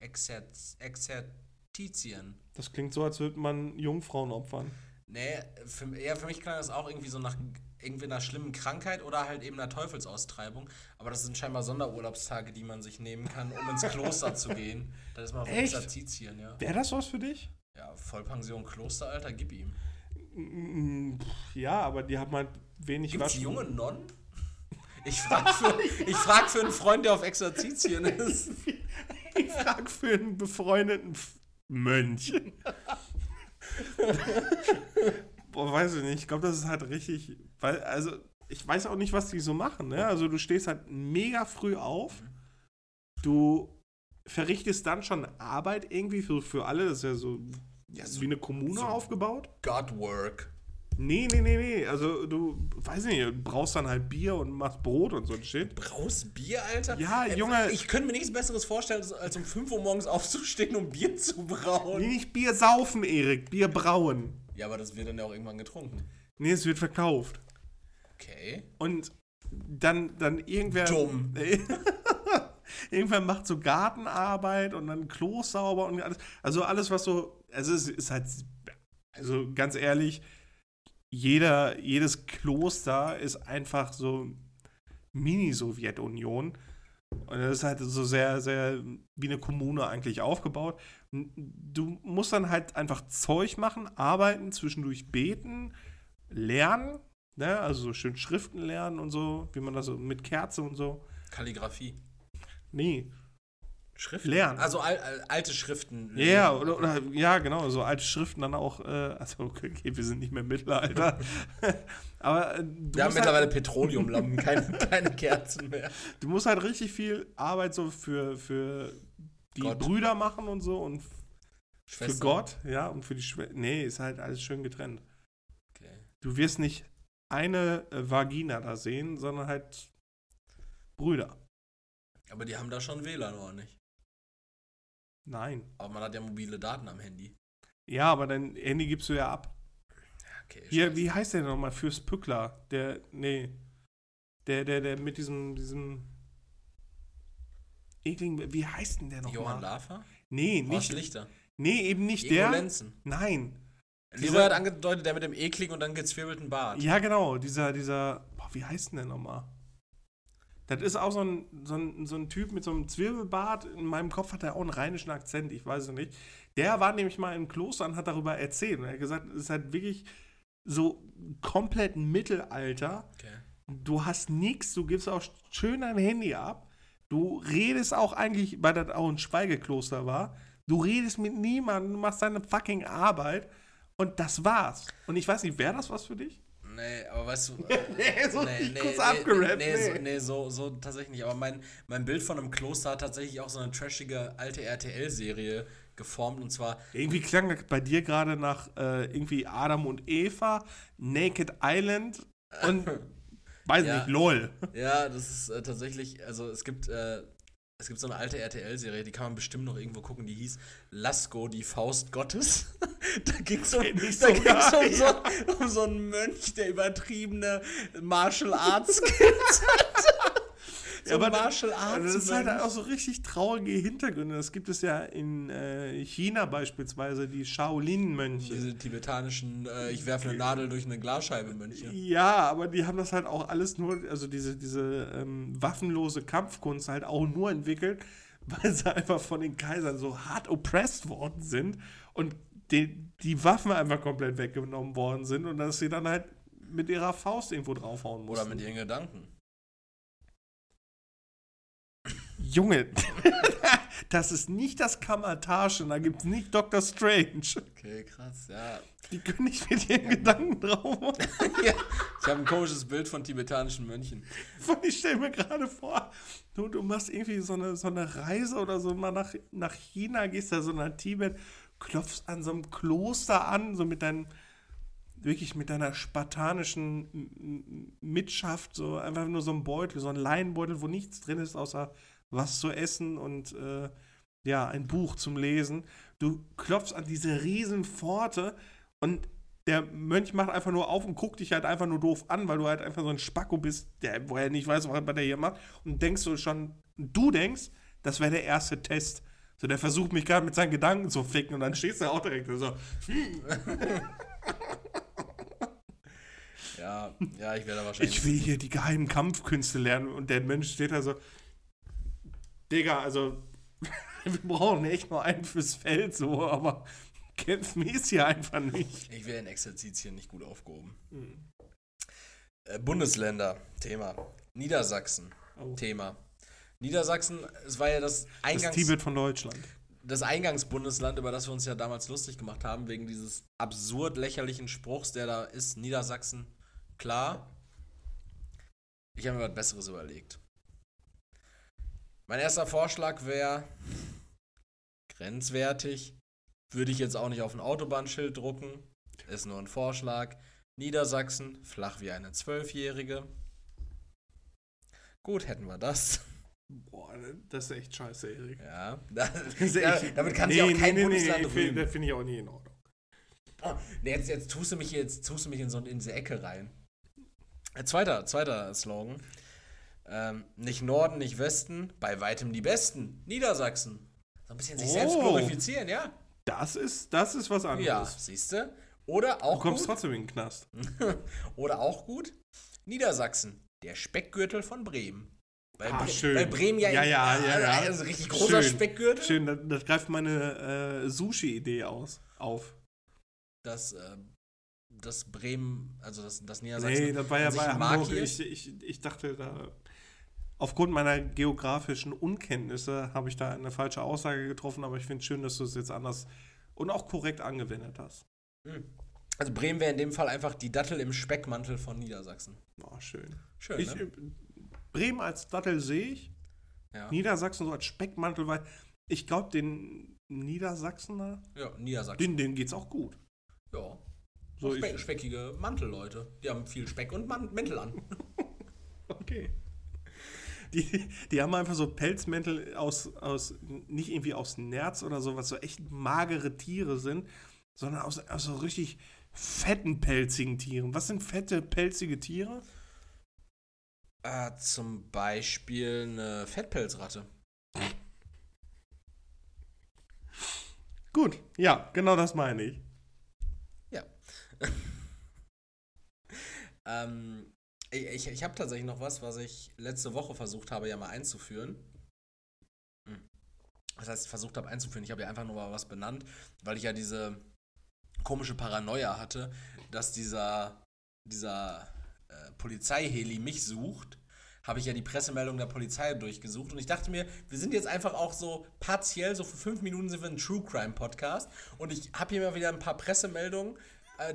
Exerz, Exerzitien. Das klingt so, als würde man Jungfrauen opfern. Nee, für, eher für mich klang das auch irgendwie so nach irgendwie einer schlimmen Krankheit oder halt eben einer Teufelsaustreibung. Aber das sind scheinbar Sonderurlaubstage, die man sich nehmen kann, um ins Kloster zu gehen. Das ist mal auf Echt? Exerzitien, ja. Wäre das was für dich? Ja, Vollpension Kloster, Alter, gib ihm. Ja, aber die haben halt wenig Gibt's Waschen. junge Nonnen? Ich frag, für, ich frag für einen Freund, der auf Exerzitien ist. Ich frag für einen befreundeten Mönch. Boah, weiß ich nicht. Ich glaube, das ist halt richtig. Weil, also, ich weiß auch nicht, was die so machen. Ne? Also, du stehst halt mega früh auf. Du verrichtest dann schon Arbeit irgendwie für, für alle. Das ist ja so so- wie eine Kommune so- aufgebaut. God work. Nee, nee, nee, nee. Also, du, weiß nicht, du brauchst dann halt Bier und machst Brot und so ein Shit. Brauchst Bier, Alter? Ja, Äh, Junge. Ich könnte mir nichts Besseres vorstellen, als- um 5 Uhr morgens aufzustehen, um Bier zu brauen. Nee, nicht Bier saufen, Erik. Bier brauen. Ja, aber das wird dann ja auch irgendwann getrunken. Nee, es wird verkauft. Okay. Und dann, dann irgendwer. Dumm. irgendwer macht so Gartenarbeit und dann Klo sauber und alles. Also alles, was so. Also es ist halt. Also ganz ehrlich, jeder, jedes Kloster ist einfach so Mini-Sowjetunion. Und das ist halt so sehr, sehr wie eine Kommune eigentlich aufgebaut. Du musst dann halt einfach Zeug machen, arbeiten, zwischendurch beten, lernen, ne? also so schön Schriften lernen und so, wie man das so mit Kerze und so. Kalligrafie. Nee. Schriften. Lernen. Also al al alte Schriften. Ja, oder, oder ja, genau, so alte Schriften dann auch, äh, also okay, wir sind nicht mehr im Mittelalter. Aber äh, Wir haben musst mittlerweile halt, Petroleumlampen, keine, keine Kerzen mehr. du musst halt richtig viel Arbeit so für, für die Gott. Brüder machen und so und für Schwester. Gott, ja, und für die Schwester. Nee, ist halt alles schön getrennt. Okay. Du wirst nicht eine äh, Vagina da sehen, sondern halt Brüder. Aber die haben da schon WLAN, oder nicht? Nein. Aber man hat ja mobile Daten am Handy. Ja, aber dein Handy gibst du ja ab. Okay, Hier, wie heißt der denn nochmal? Fürst Pückler. Der, nee. Der, der, der mit diesem, diesem ekligen, wie heißt denn der Johann nochmal? Lafer? Nee, Horst nicht, Lichter. nee, eben nicht Ingo der. Lenzen. Nein. Leroy hat angedeutet, der mit dem ekligen und dann gezwirbelten Bart. Ja, genau, dieser, dieser, boah, wie heißt denn der nochmal? Das ist auch so ein, so, ein, so ein Typ mit so einem Zwirbelbart. In meinem Kopf hat er auch einen rheinischen Akzent, ich weiß es nicht. Der war nämlich mal im Kloster und hat darüber erzählt. Und er hat gesagt, es ist halt wirklich so komplett Mittelalter. Okay. Du hast nichts, du gibst auch schön dein Handy ab. Du redest auch eigentlich, weil das auch ein Schweigekloster war. Du redest mit niemandem, du machst deine fucking Arbeit und das war's. Und ich weiß nicht, wäre das was für dich? Nee, aber weißt du. Nee, so nicht kurz abgerappt, Nee, so, nee. nee so, so tatsächlich nicht. Aber mein, mein Bild von einem Kloster hat tatsächlich auch so eine trashige alte RTL-Serie geformt. Und zwar, Irgendwie klang das bei dir gerade nach äh, irgendwie Adam und Eva, Naked Island und weiß Ja. nicht, LOL. ja, das ist äh, tatsächlich, also es gibt, äh, es gibt so eine alte RTL-Serie, die kann man bestimmt noch irgendwo gucken, die hieß Lasko, die Faust Gottes. da ging es um, da ging's um, so, um so einen Mönch, der übertriebene Martial Arts Skills hat. So ein Martial Arts also das ist halt auch so richtig traurige Hintergründe. Das gibt es ja in äh, China beispielsweise, die Shaolin-Mönche. Diese tibetanischen, äh, ich werfe eine Nadel durch eine Glasscheibe Mönche. Ja, aber die haben das halt auch alles nur, also diese, diese ähm, waffenlose Kampfkunst halt auch nur entwickelt, weil sie einfach von den Kaisern so hart oppressed worden sind und die, die Waffen einfach komplett weggenommen worden sind und dass sie dann halt mit ihrer Faust irgendwo draufhauen mussten. Oder mit ihren Gedanken. Junge, das ist nicht das Kamatage, da gibt es nicht Dr. Strange. Okay, krass, ja. Die können nicht mit ihren Gedanken draufhauen. ja. Ich habe ein komisches Bild von tibetanischen Mönchen. Ich stelle mir gerade vor, du, du machst irgendwie so eine, so eine Reise oder so mal nach, nach China, gehst da so nach Tibet, klopfst an so einem Kloster an, so mit deinem, wirklich mit deiner spartanischen Mitschaft, so einfach nur so ein Beutel, so ein Leinenbeutel, wo nichts drin ist, außer was zu essen und äh, ja, ein Buch zum Lesen. Du klopfst an diese riesen Pforte und der Mönch macht einfach nur auf und guckt dich halt einfach nur doof an, weil du halt einfach so ein Spacko bist, der, wo er nicht weiß, was der hier macht. Und denkst du schon, du denkst, das wäre der erste Test. So, der versucht mich gerade mit seinen Gedanken zu ficken und dann stehst du auch direkt so. Ja, ja, ich werde wahrscheinlich. Ich will hier die geheimen Kampfkünste lernen und der Mensch steht da so. Digga, also wir brauchen echt nur einen fürs Feld, so, aber kämpfen ist hier einfach nicht. Ich wäre in Exerzitien nicht gut aufgehoben. Hm. Äh, Bundesländer, Thema. Niedersachsen, Oh. Thema. Niedersachsen, es war ja das Das Eingangs Tibet von Deutschland. das Eingangsbundesland, über das wir uns ja damals lustig gemacht haben, wegen dieses absurd lächerlichen Spruchs, der da ist, Niedersachsen, klar. Ich habe mir was Besseres überlegt. Mein erster Vorschlag wäre grenzwertig. Würde ich jetzt auch nicht auf ein Autobahnschild drucken. Ist nur ein Vorschlag. Niedersachsen, flach wie eine Zwölfjährige. Gut, hätten wir das. Boah, das ist echt scheiße, Erik. Ja, da, Das ist ja damit kann Nee, sich auch kein nee, Bundesland nee, rühmen. Das finde ich auch nie in Ordnung. Oh, nee, jetzt, jetzt tust du mich jetzt tust du mich in so in diese Ecke rein. Äh, zweiter, zweiter Slogan. Ähm, nicht Norden, nicht Westen, bei weitem die Besten. Niedersachsen. So ein bisschen sich selbst Oh. glorifizieren, ja. Das ist, das ist was Ja, anderes. siehst du? Oder du auch kommst gut. trotzdem in den Knast. Oder auch gut. Niedersachsen, der Speckgürtel von Bremen. Weil, Ah, Bre schön. weil Bremen ja, Ja, ja, in- ja, ja. also richtig großer Schön. Speckgürtel. Schön, das, das greift meine äh, Sushi-Idee aus auf. Dass, äh, dass Bremen, also das, das Niedersachsen. Nee, das war ja bei ein Hamburg. Ich, ich, ich dachte da, aufgrund meiner geografischen Unkenntnisse habe ich da eine falsche Aussage getroffen, aber ich finde es schön, dass du es jetzt anders und auch korrekt angewendet hast. Hm. Also Bremen wäre in dem Fall einfach die Dattel im Speckmantel von Niedersachsen. Oh, schön. Schön, Ich, ne? äh, Bremen als Dattel sehe ich, Ja. Niedersachsen so als Speckmantel, weil ich glaube, den Niedersachsener, ja, Niedersachsen. denen, denen geht es auch gut. ja. So, Speck, speckige Mantelleute. Die haben viel Speck und Man Mäntel an. okay. Die, die haben einfach so Pelzmäntel aus, aus, nicht irgendwie aus Nerz oder so, was so echt magere Tiere sind, sondern aus, aus so richtig fetten, pelzigen Tieren. Was sind fette, pelzige Tiere? Äh, zum Beispiel eine Fettpelzratte. Gut, ja, genau das meine ich. Ja. ähm, Ich, ich, ich habe tatsächlich noch was, was ich letzte Woche versucht habe, ja mal einzuführen. Hm. Das heißt, versucht habe einzuführen. Ich habe ja einfach nur mal was benannt, weil ich ja diese komische Paranoia hatte, dass dieser, dieser äh, Polizeiheli mich sucht. Habe ich ja die Pressemeldung der Polizei durchgesucht und ich dachte mir, wir sind jetzt einfach auch so partiell, so für fünf Minuten sind wir ein True Crime Podcast und ich habe hier mal wieder ein paar Pressemeldungen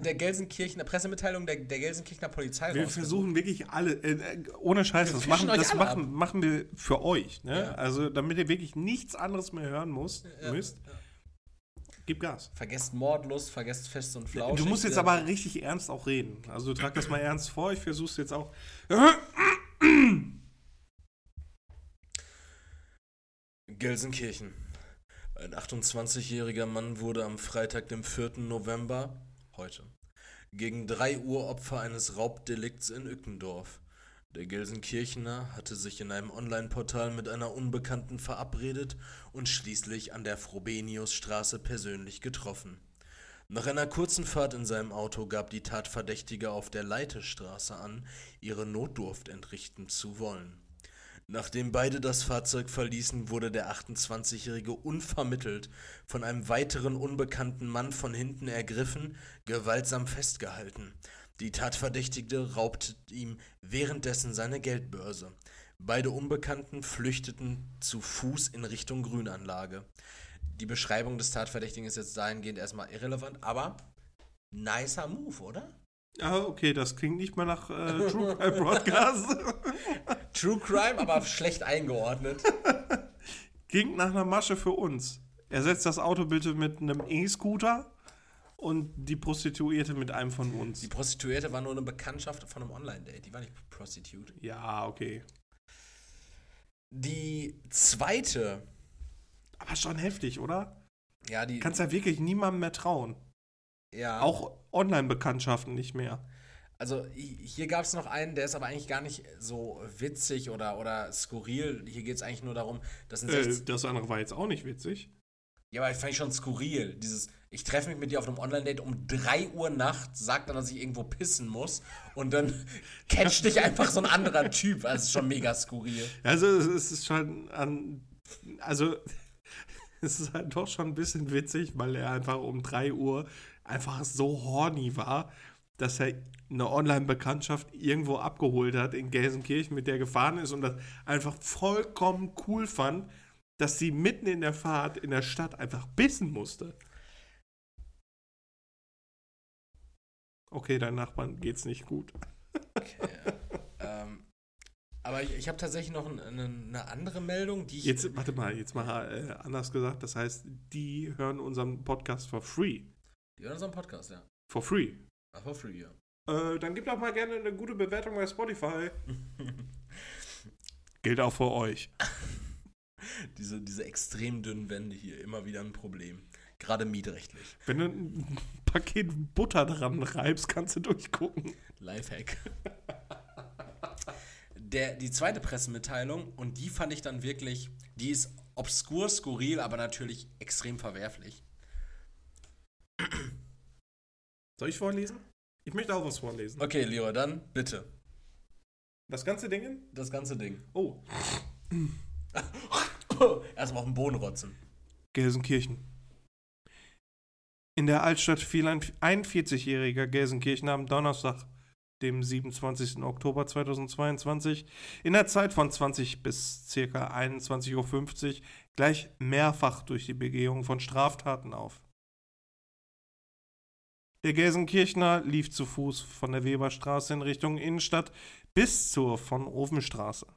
der Gelsenkirchener Pressemitteilung der, der Gelsenkirchener Polizei Wir versuchen wirklich alle, äh, ohne Scheiß, Wir das, machen, das machen, machen wir für euch. Ne? Ja. Also, damit ihr wirklich nichts anderes mehr hören musst, Ja, müsst, gib Gas. Vergesst Mordlust, vergesst Fest und Flauschig. Du musst jetzt Dieser- aber richtig ernst auch reden. Also, trag das mal ernst vor. Ich versuch's jetzt auch. Gelsenkirchen. Ein 28-jähriger Mann wurde am Freitag, dem 4. November, heute, gegen 3 Uhr Opfer eines Raubdelikts in Ückendorf. Der Gelsenkirchener hatte sich in einem Online-Portal mit einer Unbekannten verabredet und schließlich an der Frobeniusstraße persönlich getroffen. Nach einer kurzen Fahrt in seinem Auto gab die Tatverdächtige auf der Leitestraße an, ihre Notdurft entrichten zu wollen. Nachdem beide das Fahrzeug verließen, wurde der 28-Jährige unvermittelt von einem weiteren unbekannten Mann von hinten ergriffen, gewaltsam festgehalten. Die Tatverdächtige raubte ihm währenddessen seine Geldbörse. Beide Unbekannten flüchteten zu Fuß in Richtung Grünanlage. Die Beschreibung des Tatverdächtigen ist jetzt dahingehend erstmal irrelevant, aber nicer Move, oder? Ah, okay, das klingt nicht mal nach äh, True Crime Broadcast. True Crime, aber schlecht eingeordnet. klingt nach einer Masche für uns. Ersetzt das Auto bitte mit einem E-Scooter und die Prostituierte mit einem von uns. Die Prostituierte war nur eine Bekanntschaft von einem Online-Date. Die war nicht Prostitute. Ja, okay. Die zweite, Aber schon heftig, oder? ja, die. Kannst ja wirklich niemandem mehr trauen. ja, Auch Online-Bekanntschaften nicht mehr. Also hi- hier gab es noch einen, der ist aber eigentlich gar nicht so witzig oder, oder skurril. Hier geht es eigentlich nur darum, dass ein Äh, 16 das andere war jetzt auch nicht witzig. Ja, aber ich fand ich schon skurril. Dieses, ich treffe mich mit dir auf einem Online-Date um 3 Uhr nachts, sag dann, dass ich irgendwo pissen muss und dann catcht dich einfach so ein anderer Typ. Also ist schon mega skurril. Also es es ist schon an. Also es ist halt doch schon ein bisschen witzig, weil er einfach um 3 Uhr einfach so horny war, dass er eine Online-Bekanntschaft irgendwo abgeholt hat in Gelsenkirchen, mit der gefahren ist und das einfach vollkommen cool fand, dass sie mitten in der Fahrt in der Stadt einfach bissen musste. Okay, deinen Nachbarn geht's nicht gut. Okay. ähm, aber ich, ich habe tatsächlich noch ein, eine, eine andere Meldung, die ich. Jetzt, warte mal, jetzt mal äh, anders gesagt. Das heißt, die hören unseren Podcast for free. Die hören unseren Podcast, ja. For free. Ach, for free, ja. Äh, dann gebt doch mal gerne eine gute Bewertung bei Spotify. Gilt auch für euch. diese, diese extrem dünnen Wände hier, immer wieder ein Problem. Gerade mietrechtlich. Wenn du ein Paket Butter dran reibst, kannst du durchgucken. Lifehack. Der, die zweite Pressemitteilung, und die fand ich dann wirklich, die ist obskur, skurril, aber natürlich extrem verwerflich. Soll ich vorlesen? Ich möchte auch was vorlesen. Okay, Leo, dann bitte. Das ganze Ding? Das ganze Ding. Oh, Erstmal auf den Boden rotzen. Gelsenkirchen. In der Altstadt fiel ein 41-jähriger Gelsenkirchener am Donnerstag, dem 27. Oktober 2022, in der Zeit von 20 bis ca. 21.50 Uhr gleich mehrfach durch die Begehung von Straftaten auf. Der Gelsenkirchner lief zu Fuß von der Weberstraße in Richtung Innenstadt bis zur von Ofenstraße.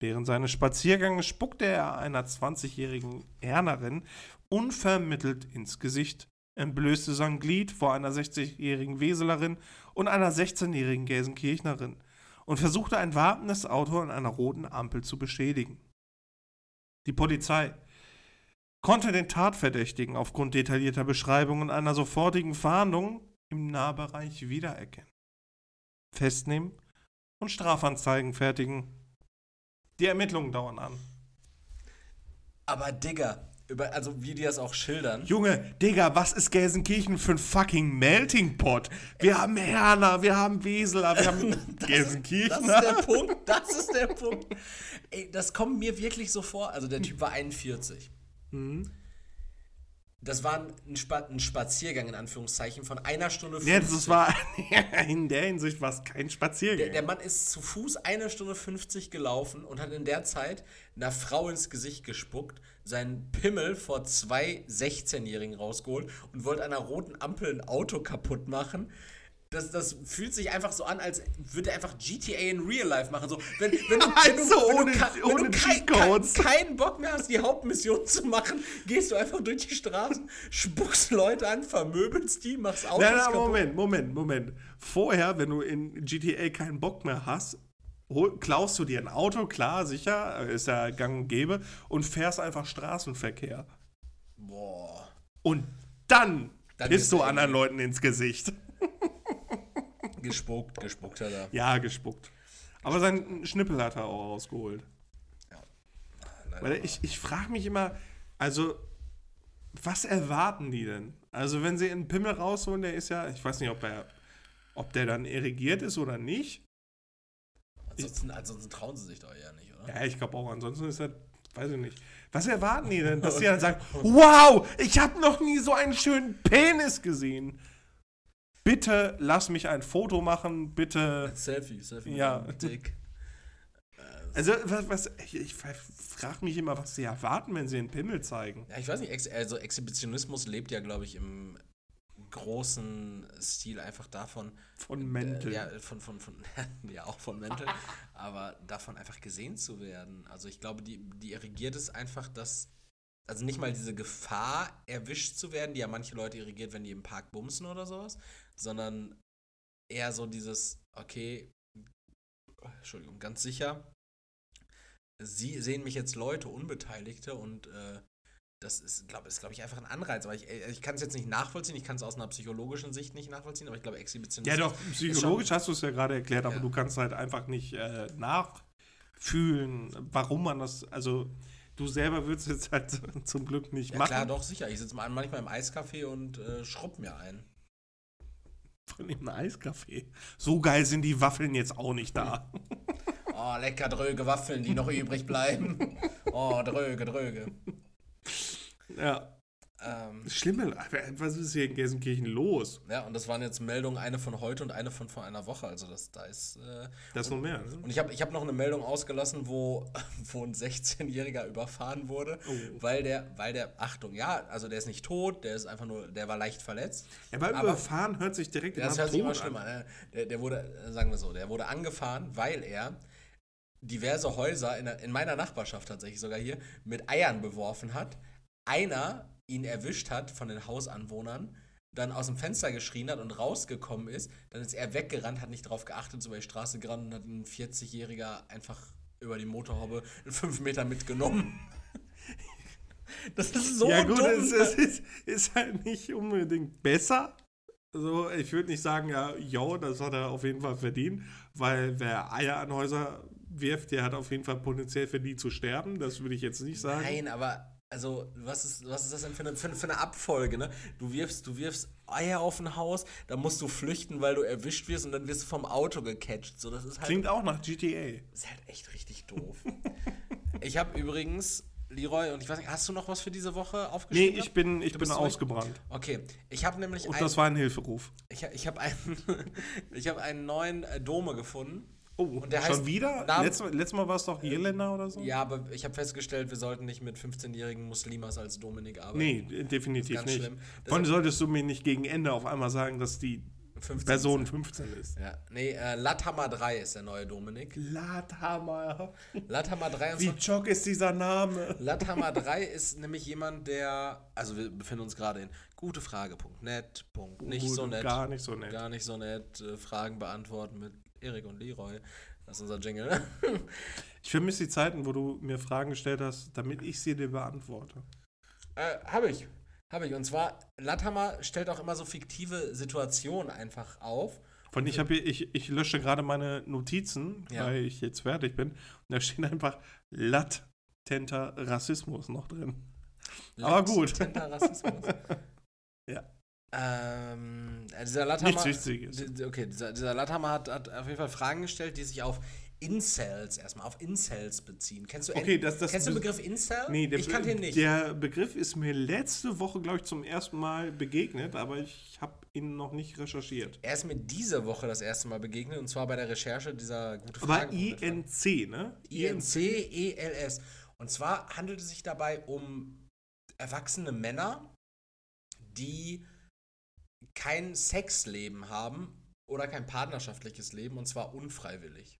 Während seines Spaziergangs spuckte er einer 20-jährigen Ernerin unvermittelt ins Gesicht, entblößte sein Glied vor einer 60-jährigen Weselerin und einer 16-jährigen Gelsenkirchnerin und versuchte ein wartendes Auto an einer roten Ampel zu beschädigen. Die Polizei konnte den Tatverdächtigen aufgrund detaillierter Beschreibungen einer sofortigen Fahndung im Nahbereich wiedererkennen, festnehmen und Strafanzeigen fertigen. Die Ermittlungen dauern an. Aber Digga, über, also wie die das auch schildern. Junge, Digga, was ist Gelsenkirchen für ein fucking Melting Pot? Wir haben Herner, wir haben Weseler, wir haben Gelsenkirchen. Das ist der Punkt, das ist der Punkt. Ey, das kommt mir wirklich so vor. Also der Typ war 41. Mhm. Das war ein, Spa ein Spaziergang in Anführungszeichen von einer Stunde 50. Ja, das war in der Hinsicht war es kein Spaziergang. Der, der Mann ist zu Fuß eine Stunde 50 gelaufen und hat in der Zeit einer Frau ins Gesicht gespuckt, seinen Pimmel vor zwei 16-Jährigen rausgeholt und wollte einer roten Ampel ein Auto kaputt machen. Das, das fühlt sich einfach so an, als würde er einfach GTA in Real Life machen. So, wenn, wenn du, wenn du, Also wenn ohne- du, ka- wenn ohne du kein, kein, keinen Bock mehr hast, die Hauptmission zu machen, gehst du einfach durch die Straßen, spuckst Leute an, vermöbelst die, machst Autos Nein, nein, kaputt. Moment, Moment, Moment. Vorher, wenn du in GTA keinen Bock mehr hast, klaust du dir ein Auto, klar, sicher, ist ja gang und gäbe, und fährst einfach Straßenverkehr. Boah. Und dann, Dann bist du anderen Leuten ins Gesicht. Gespuckt, gespuckt hat er. Ja, gespuckt. Aber seinen Schnippel hat er auch rausgeholt. Leider. Weil ich, ich frage mich immer, also, was erwarten die denn? Also, wenn sie einen Pimmel rausholen, der ist ja, ich weiß nicht, ob er, ob der dann irrigiert ist oder nicht. Ansonsten, ansonsten trauen sie sich doch eher nicht, oder? Ja, ich glaube auch, ansonsten ist das, weiß ich nicht. Was erwarten die denn? Dass die dann sagen, wow, ich habe noch nie so einen schönen Penis gesehen. Bitte lass mich ein Foto machen, bitte. Selfie, Selfie. Ja. Dick. Also, was, was ich, ich frage mich immer, was sie erwarten, wenn sie einen Pimmel zeigen. Ja, ich weiß nicht, also Exhibitionismus lebt ja, glaube ich, im großen Stil einfach davon. Von Mäntel. Äh, ja, von, von, von, ja, auch von Mäntel, aber davon einfach gesehen zu werden. Also ich glaube, die, die irrigiert es einfach, dass, also nicht mal diese Gefahr, erwischt zu werden, die ja manche Leute irrigiert, wenn die im Park bumsen oder sowas, sondern eher so dieses, okay, Entschuldigung, ganz sicher, sie sehen mich jetzt Leute, Unbeteiligte und äh, das ist, glaube glaub ich, einfach ein Anreiz. Aber ich, äh, ich kann es jetzt nicht nachvollziehen, ich kann es aus einer psychologischen Sicht nicht nachvollziehen, aber ich glaube, Exhibitionismus. Ja, doch, psychologisch hast du es ja gerade erklärt, aber Ja. du kannst halt einfach nicht äh, nachfühlen, warum man das, also du selber würdest jetzt halt zum Glück nicht Ja, machen. klar, doch, sicher. Ich sitze manchmal im Eiscafé und äh, schrubb mir ein. Von dem Eiskaffee. So geil sind die Waffeln jetzt auch nicht da. Oh, lecker dröge Waffeln, die noch übrig bleiben. Oh, dröge, dröge. ja. Ähm, Schlimme, was ist hier in Gelsenkirchen los? ja, und das waren jetzt Meldungen, eine von heute und eine von vor einer Woche. Also das, da ist. Äh, Das ist noch mehr, ne? und ich habe ich hab noch eine Meldung ausgelassen, wo, wo ein 16-Jähriger überfahren wurde, Oh. weil der, weil der, Achtung, ja, also der ist nicht tot, der ist einfach nur, der war leicht verletzt. Ja, aber Aber- überfahren hört sich direkt das hört sich immer schlimmer an. ne? Der, der wurde, sagen wir so, der wurde angefahren, weil er diverse Häuser in, in meiner Nachbarschaft tatsächlich sogar hier mit Eiern beworfen hat. Einer ihn erwischt hat von den Hausanwohnern, dann aus dem Fenster geschrien hat und rausgekommen ist. Dann ist er weggerannt, hat nicht drauf geachtet, so über die Straße gerannt und hat ein 40-Jähriger einfach über die Motorhaube in fünf Meter mitgenommen. Das ist so ja gut, dumm. es, es ist, ist halt nicht unbedingt besser. So, ich würde nicht sagen, ja, yo, das hat er auf jeden Fall verdient, weil wer Eier an Häuser wirft, der hat auf jeden Fall potenziell verdient zu sterben. Das würde ich jetzt nicht sagen. Nein, aber also, was ist, was ist das denn für eine, für, für eine Abfolge, ne? Du wirfst, du wirfst Eier auf ein Haus, dann musst du flüchten, weil du erwischt wirst und dann wirst du vom Auto gecatcht. So, das ist halt, Klingt auch nach GTA. ist halt echt richtig doof. ich habe übrigens, Leroy, und ich weiß nicht, hast du noch was für diese Woche Nee, aufgeschrieben? ich bin, ich bin ausgebrannt. Okay, ich habe nämlich Und ein, das war ein Hilferuf. ich, ich habe einen, ich habe einen neuen Dome gefunden. Oh, Und der schon heißt- wieder? Namen- Letztes, letztes Mal war es doch Irländer oder so? Ja, aber ich habe festgestellt, wir sollten nicht mit 15-jährigen Muslimas als Dominik arbeiten. Nee, definitiv ganz nicht. schlimm. Vor allem solltest du mir nicht gegen Ende auf einmal sagen, dass die 15 Person 15 ist. Ja, nee, äh, Lathammer 3 ist der neue Dominik. Lathammer. Lathammer 3 und Wie so. Jock ist dieser Name? Lathammer 3 ist nämlich jemand, der. Also, wir befinden uns gerade in gutefrage.net. Punkt. Nicht so Gut, nett. Gar nicht so nett. Gar nicht so nett. Äh, Fragen beantworten mit Erik und Leroy. Das ist unser Jingle. Ich vermisse die Zeiten, wo du mir Fragen gestellt hast, damit ich sie dir beantworte. äh, habe ich. Habe ich. Und zwar, Lathammer stellt auch immer so fiktive Situationen einfach auf. Von ich, hab hier, ich, ich lösche gerade meine Notizen, Ja. weil ich jetzt fertig bin. Und da steht einfach latenter Rassismus noch drin. Aber gut. Latenter Rassismus. Ja. Ähm, äh, dieser Nichts Latthammer, Wichtiges. okay, dieser, dieser Latthammer hat, hat auf jeden Fall Fragen gestellt, die sich auf Incels erstmal, auf Incels beziehen. Kennst du, Okay, das- das kennst du den be- Begriff Incel? Nee, der, ich kannte ihn nicht. Der Begriff ist mir letzte Woche, glaube ich, zum ersten Mal begegnet, aber ich habe ihn noch nicht recherchiert. er ist mir diese Woche das erste Mal begegnet und zwar bei der Recherche dieser gute Aber Fragen. INC, ne? INC-ELS. E Und zwar handelt es sich dabei um erwachsene Männer, die kein Sexleben haben oder kein partnerschaftliches Leben und zwar unfreiwillig.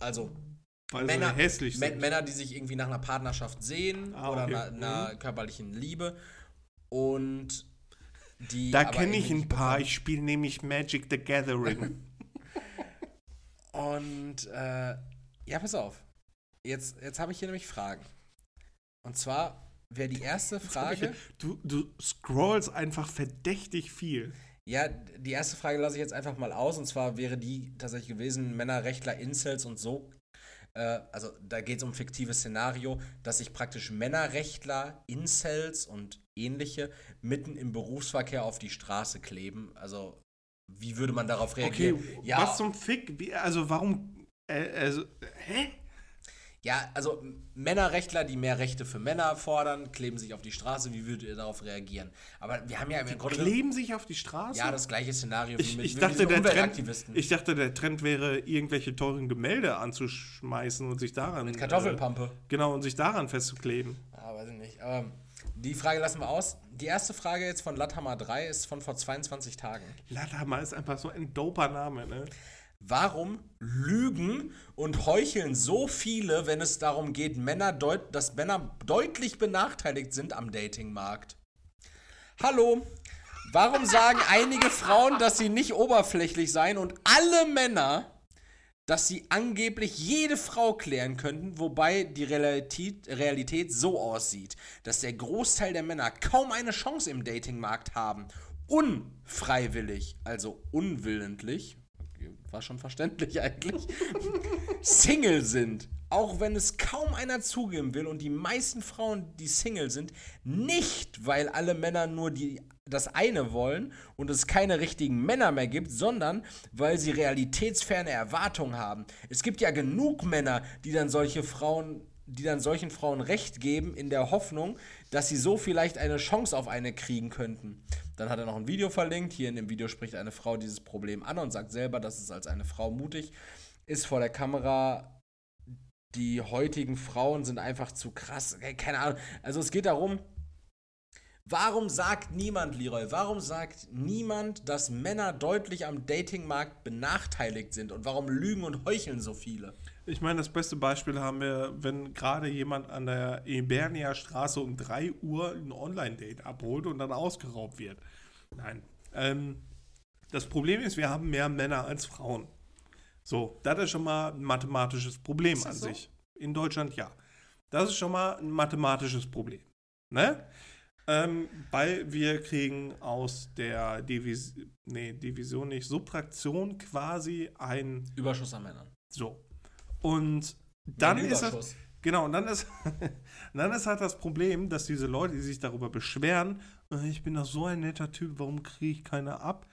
Also Weil Männer, hässlich sind. Männer, die sich irgendwie nach einer Partnerschaft sehen Ah, oder okay. einer, einer körperlichen Liebe und die. da kenne ich ein paar. Ich spiele nämlich Magic the Gathering. Und äh, ja, pass auf. Jetzt, jetzt habe ich hier nämlich Fragen. Und zwar wäre die erste Frage. du, du scrollst einfach verdächtig viel. Ja, die erste Frage lasse ich jetzt einfach mal aus. Und zwar wäre die tatsächlich gewesen: Männer, Rechtler, Incels und so. Äh, also da geht es um fiktives Szenario, dass sich praktisch Männerrechtler, Incels und ähnliche mitten im Berufsverkehr auf die Straße kleben. Also, wie würde man darauf Okay, reagieren? ja, was zum Fick? Also warum? Äh, also, hä? Ja, also Männerrechtler, die mehr Rechte für Männer fordern, kleben sich auf die Straße. Wie würdet ihr darauf reagieren? Aber wir haben ja im Grunde Kleben sich auf die Straße? ja das gleiche Szenario wie ich, mit, ich, mit dachte, diesen der Trend, Umweltaktivisten. ich dachte, der Trend wäre, irgendwelche teuren Gemälde anzuschmeißen und sich daran. mit Kartoffelpampe. Äh, genau, und sich daran festzuleben. Ah, weiß ich nicht. Aber die Frage lassen wir aus. Die erste Frage jetzt von Lathammer 3 ist von vor 22 Tagen. Latimer ist einfach so ein doper Name, ne? Warum lügen und heucheln so viele, wenn es darum geht, Männer deut dass Männer deutlich benachteiligt sind am Datingmarkt? Hallo, warum sagen einige Frauen, dass sie nicht oberflächlich seien und alle Männer, dass sie angeblich jede Frau klären könnten, wobei die Realität, Realität so aussieht, dass der Großteil der Männer kaum eine Chance im Datingmarkt haben, unfreiwillig, also unwillentlich, war schon verständlich eigentlich, Single sind. Auch wenn es kaum einer zugeben will und die meisten Frauen, die Single sind, nicht, weil alle Männer nur die, das eine wollen und es keine richtigen Männer mehr gibt, sondern weil sie realitätsferne Erwartungen haben. Es gibt ja genug Männer, die dann solche Frauen, die dann solchen Frauen Recht geben, in der Hoffnung, dass sie so vielleicht eine Chance auf eine kriegen könnten. Dann hat er noch ein Video verlinkt. Hier in dem Video spricht eine Frau dieses Problem an und sagt selber, dass es als eine Frau mutig ist vor der Kamera. Die heutigen Frauen sind einfach zu krass. Keine Ahnung. Also es geht darum, warum sagt niemand, Leroy, warum sagt niemand, dass Männer deutlich am Datingmarkt benachteiligt sind? Und warum lügen und heucheln so viele? Ich meine, das beste Beispiel haben wir, wenn gerade jemand an der Ebernia Straße um 3 Uhr ein Online-Date abholt und dann ausgeraubt wird. Nein. Ähm, das Problem ist, wir haben mehr Männer als Frauen. So, das ist schon mal ein mathematisches Problem an so? sich. In Deutschland ja. Das ist schon mal ein mathematisches Problem. Ne? Ähm, weil wir kriegen aus der Divis nee, Division nicht, Subtraktion quasi ein Überschuss an Männern. so. Und dann ist das, genau, und dann ist, dann ist halt das Problem, dass diese Leute, die sich darüber beschweren, "Äh, ich bin doch so ein netter Typ, warum kriege ich keine ab?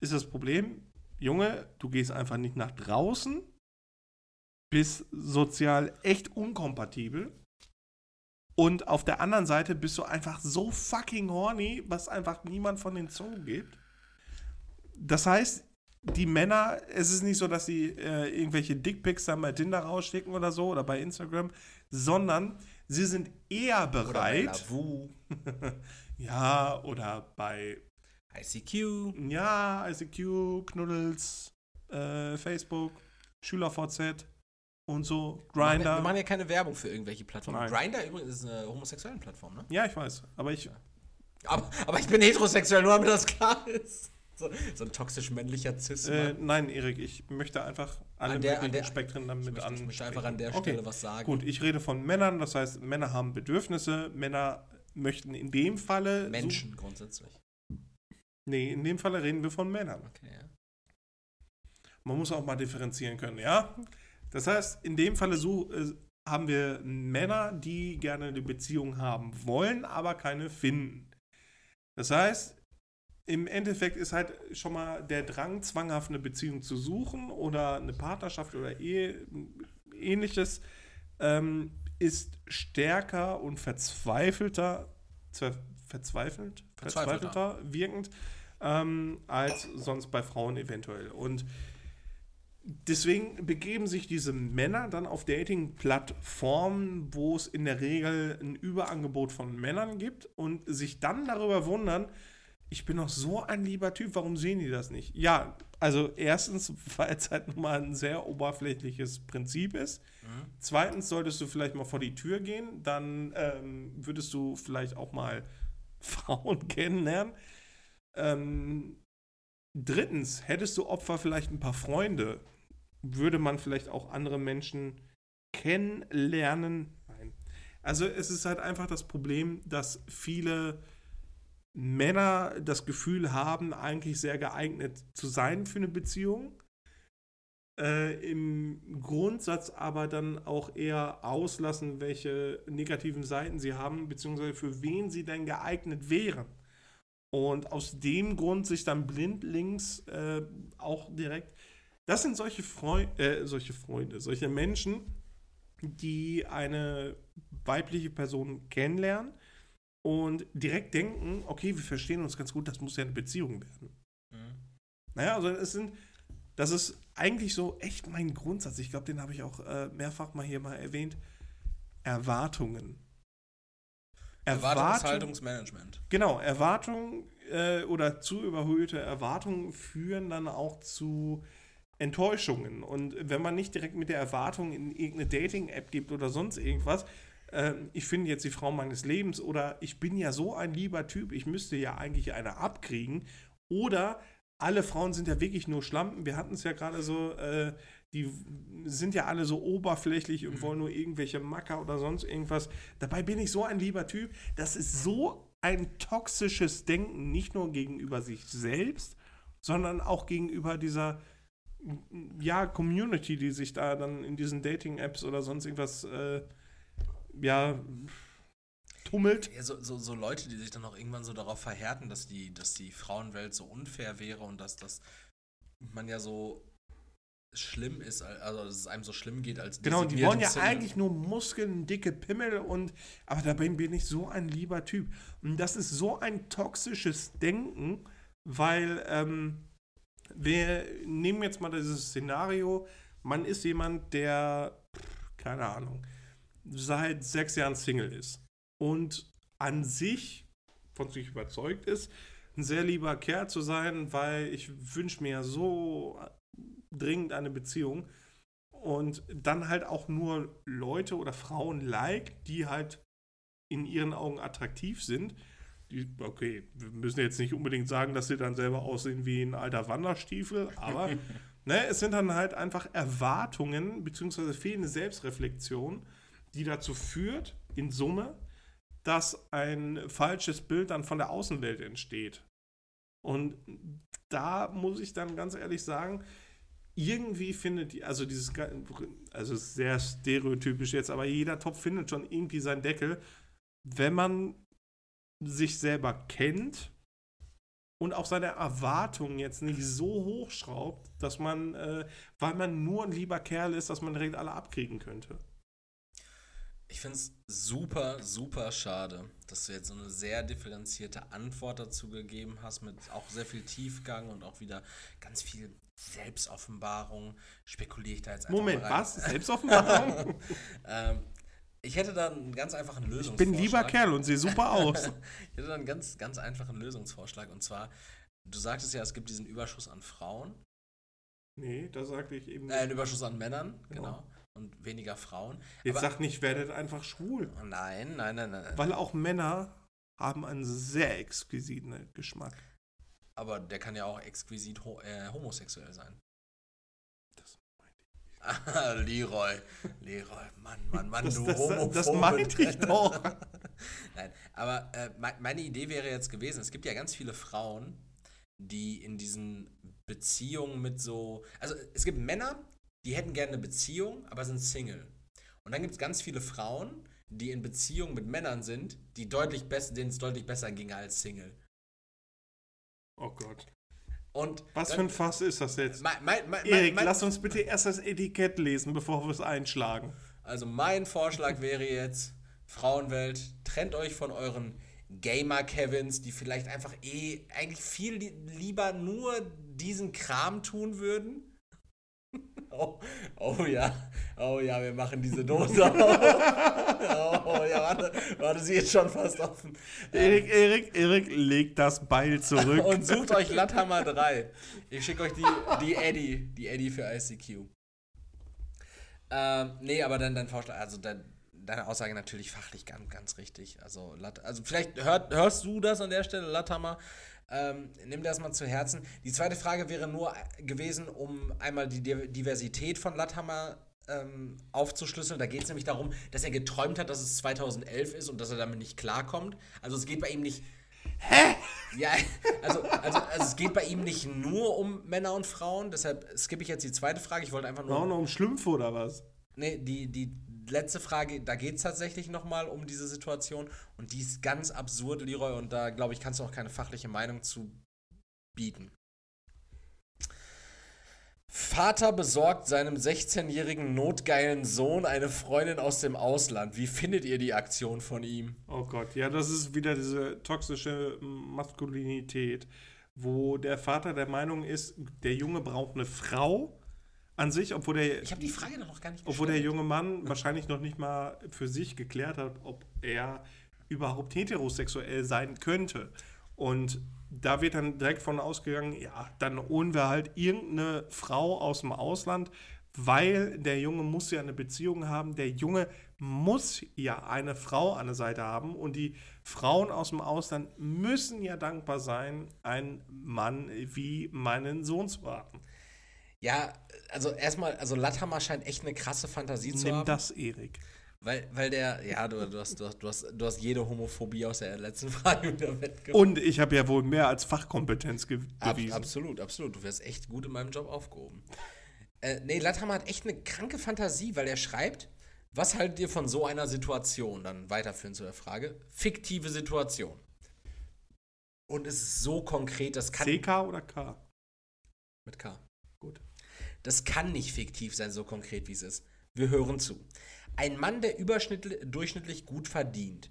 Ist das Problem, Junge, du gehst einfach nicht nach draußen, bist sozial echt unkompatibel und auf der anderen Seite bist du einfach so fucking horny, was einfach niemand von den Zungen gibt. Das heißt, die Männer, es ist nicht so, dass sie äh, irgendwelche Dickpics dann bei Tinder rausschicken oder so oder bei Instagram, sondern sie sind eher Oder bei bereit. Ja, oder bei ICQ. ja, ICQ, Knuddels, äh, Facebook, SchülerVZ und so, Wir machen Grinder. ja keine Werbung für irgendwelche Plattformen. Grinder übrigens ist eine homosexuelle Plattform, ne? Ja, ich weiß, aber ich Aber, aber ich bin heterosexuell, nur damit das klar ist. So, so ein toxisch männlicher cis äh, nein, Erik, ich möchte einfach alle An der- an der- Spektren ich damit möchte, an. ich möchte einfach an der Stelle was sagen. Gut, ich rede von Männern, das heißt, Männer haben Bedürfnisse, Männer möchten in dem Falle. Menschen grundsätzlich. Nee, in dem Falle reden wir von Männern. Okay, ja. Man muss auch mal differenzieren können, ja? Das heißt, in dem Falle so, äh, haben wir Männer, die gerne eine Beziehung haben wollen, aber keine finden. Das heißt, im Endeffekt ist halt schon mal der Drang, zwanghaft eine Beziehung zu suchen oder eine Partnerschaft oder Ehe, ähnliches, ähm, ist stärker und verzweifelter, verzweifelt, verzweifelter, verzweifelter wirkend ähm, als sonst bei Frauen eventuell. Und deswegen begeben sich diese Männer dann auf Dating-Plattformen, wo es in der Regel ein Überangebot von Männern gibt und sich dann darüber wundern, ich bin doch so ein lieber Typ, warum sehen die das nicht? Ja, also erstens, weil es halt mal ein sehr oberflächliches Prinzip ist. Mhm. Zweitens solltest du vielleicht mal vor die Tür gehen, dann ähm, würdest du vielleicht auch mal Frauen kennenlernen. Ähm, drittens, hättest du Opfer vielleicht ein paar Freunde, würde man vielleicht auch andere Menschen kennenlernen. Nein. Also es ist halt einfach das Problem, dass viele Männer das Gefühl haben, eigentlich sehr geeignet zu sein für eine Beziehung. Äh, Im Grundsatz aber dann auch eher auslassen, welche negativen Seiten sie haben, beziehungsweise für wen sie denn geeignet wären. Und aus dem Grund sich dann blindlings äh, auch direkt. Das sind solche, Freu äh, solche Freunde, solche Menschen, die eine weibliche Person kennenlernen und direkt denken, okay, wir verstehen uns ganz gut, das muss ja eine Beziehung werden. Mhm. Naja, also es sind, das ist eigentlich so echt mein Grundsatz. Ich glaube, den habe ich auch äh, mehrfach mal hier mal erwähnt. Erwartungen. Erwartungshaltungsmanagement. Genau, Erwartungen äh, oder zu überhöhte Erwartungen führen dann auch zu Enttäuschungen. Und wenn man nicht direkt mit der Erwartung in irgendeine Dating-App gibt oder sonst irgendwas, äh, ich finde jetzt die Frau meines Lebens oder ich bin ja so ein lieber Typ, ich müsste ja eigentlich eine abkriegen. Oder alle Frauen sind ja wirklich nur Schlampen. Wir hatten es ja gerade so, äh, die sind ja alle so oberflächlich und wollen nur irgendwelche Macker oder sonst irgendwas. Dabei bin ich so ein lieber Typ. Das ist so ein toxisches Denken, nicht nur gegenüber sich selbst, sondern auch gegenüber dieser ja, Community, die sich da dann in diesen Dating-Apps oder sonst irgendwas äh, ja, tummelt. Ja, so, so, so, Leute, die sich dann auch irgendwann so darauf verhärten, dass die, dass die Frauenwelt so unfair wäre und dass das man ja so schlimm ist, also dass es einem so schlimm geht als Genau, die wollen ja Single. eigentlich nur Muskeln, dicke Pimmel und aber dabei bin ich so ein lieber Typ. Und das ist so ein toxisches Denken, weil ähm, wir nehmen jetzt mal dieses Szenario, man ist jemand, der, keine Ahnung, seit sechs Jahren Single ist und an sich von sich überzeugt ist, ein sehr lieber Kerl zu sein, weil ich wünsche mir so dringend eine Beziehung und dann halt auch nur Leute oder Frauen like, die halt in ihren Augen attraktiv sind. Die, okay, wir müssen jetzt nicht unbedingt sagen, dass sie dann selber aussehen wie ein alter Wanderstiefel, aber ne, es sind dann halt einfach Erwartungen bzw. fehlende Selbstreflexion, die dazu führt, in Summe, dass ein falsches Bild dann von der Außenwelt entsteht. Und da muss ich dann ganz ehrlich sagen, irgendwie findet die, also dieses, also sehr stereotypisch jetzt, aber jeder Topf findet schon irgendwie seinen Deckel, wenn man sich selber kennt und auch seine Erwartungen jetzt nicht so hochschraubt, dass man, äh, weil man nur ein lieber Kerl ist, dass man direkt alle abkriegen könnte. Ich finde es super, super schade, dass du jetzt so eine sehr differenzierte Antwort dazu gegeben hast, mit auch sehr viel Tiefgang und auch wieder ganz viel Selbstoffenbarung. Spekuliere ich da jetzt einfach Moment, was? Selbstoffenbarung? ähm, ich hätte da einen ganz einfachen Lösungsvorschlag. Ich bin lieber Kerl und sehe super aus. ich hätte da einen ganz, ganz einfachen Lösungsvorschlag. Und zwar, du sagtest ja, es gibt diesen Überschuss an Frauen. Nee, da sagte ich eben. Äh, einen Überschuss an Männern, genau. genau und weniger Frauen. Jetzt Aber, sag nicht, werdet einfach schwul. Nein, nein, nein, nein. Weil auch Männer haben einen sehr exquisiten Geschmack. Aber der kann ja auch exquisit ho äh, homosexuell sein. Das meinte ich. Leroy, Leroy, Mann, Mann, Mann, das, du das, Homophobe. Das meinte ich doch. Nein, aber äh, meine Idee wäre jetzt gewesen, es gibt ja ganz viele Frauen, die in diesen Beziehungen mit so, also es gibt Männer, die hätten gerne eine Beziehung, aber sind Single. Und dann gibt es ganz viele Frauen, die in Beziehung mit Männern sind, die deutlich besser, denen es deutlich besser ging als Single. Oh Gott. Und Was dann- für ein Fass ist das jetzt? mein, mein, mein, Erik, mein, lass uns bitte erst das Etikett lesen, bevor wir es einschlagen. Also mein Vorschlag wäre jetzt, Frauenwelt, trennt euch von euren Gamer-Kevins, die vielleicht einfach eh eigentlich viel li lieber nur diesen Kram tun würden. Oh, oh ja, oh ja, wir machen diese Dose auf. Oh ja, warte, warte, sie ist schon fast offen. Erik, Erik, Erik, leg das Beil zurück. Und sucht euch Latthammer 3. Ich schicke euch die, die Eddie, die Eddie für ICQ. Ähm, nee, aber dann dein Vorschlag, also dein, deine Aussage natürlich fachlich ganz, ganz richtig. Also, Latt, also vielleicht hört, hörst du das an der Stelle, Latthammer. Ähm, nimm das mal zu Herzen. Die zweite Frage wäre nur gewesen, um einmal die Di- Diversität von Latthammer ähm, aufzuschlüsseln. Da geht es nämlich darum, dass er geträumt hat, dass es 2011 ist und dass er damit nicht klarkommt. Also es geht bei ihm nicht. Hä? Ja, also, also, also es geht bei ihm nicht nur um Männer und Frauen, deshalb skippe ich jetzt die zweite Frage. Ich wollte einfach nur. Auch noch um Schlümpfe oder was? Nee, die, die letzte Frage, da geht es tatsächlich nochmal um diese Situation und die ist ganz absurd, Leroy, und da glaube ich, kannst du auch keine fachliche Meinung zu bieten. Vater besorgt seinem 16-jährigen notgeilen Sohn eine Freundin aus dem Ausland. Wie findet ihr die Aktion von ihm? Oh Gott, ja, das ist wieder diese toxische Maskulinität, wo der Vater der Meinung ist, der Junge braucht eine Frau an sich, obwohl der, Ich habe die Frage noch gar nicht obwohl der junge Mann wahrscheinlich noch nicht mal für sich geklärt hat, ob er überhaupt heterosexuell sein könnte. Und da wird dann direkt von ausgegangen, ja, dann holen wir halt irgendeine Frau aus dem Ausland, weil der Junge muss ja eine Beziehung haben. Der Junge muss ja eine Frau an der Seite haben und die Frauen aus dem Ausland müssen ja dankbar sein, einen Mann wie meinen Sohn zu haben. Ja, also erstmal, also Latthammer scheint echt eine krasse Fantasie zu Nimm haben. das, Erik. Weil, weil der, ja, du, du, hast, du, hast, du, hast, du hast jede Homophobie aus der letzten Frage wieder wettgemacht. Und ich habe ja wohl mehr als Fachkompetenz ge Ab, bewiesen. absolut, absolut. Du wärst echt gut in meinem Job aufgehoben. Äh, nee, Latthammer hat echt eine kranke Fantasie, weil er schreibt, was haltet ihr von so einer Situation? Dann weiterführen zu der Frage. Fiktive Situation. Und es ist so konkret, das kann. CK oder K? Mit K. Gut. Das kann nicht fiktiv sein, so konkret wie es ist. Wir hören zu. Ein Mann, der überschnittlich, durchschnittlich gut verdient.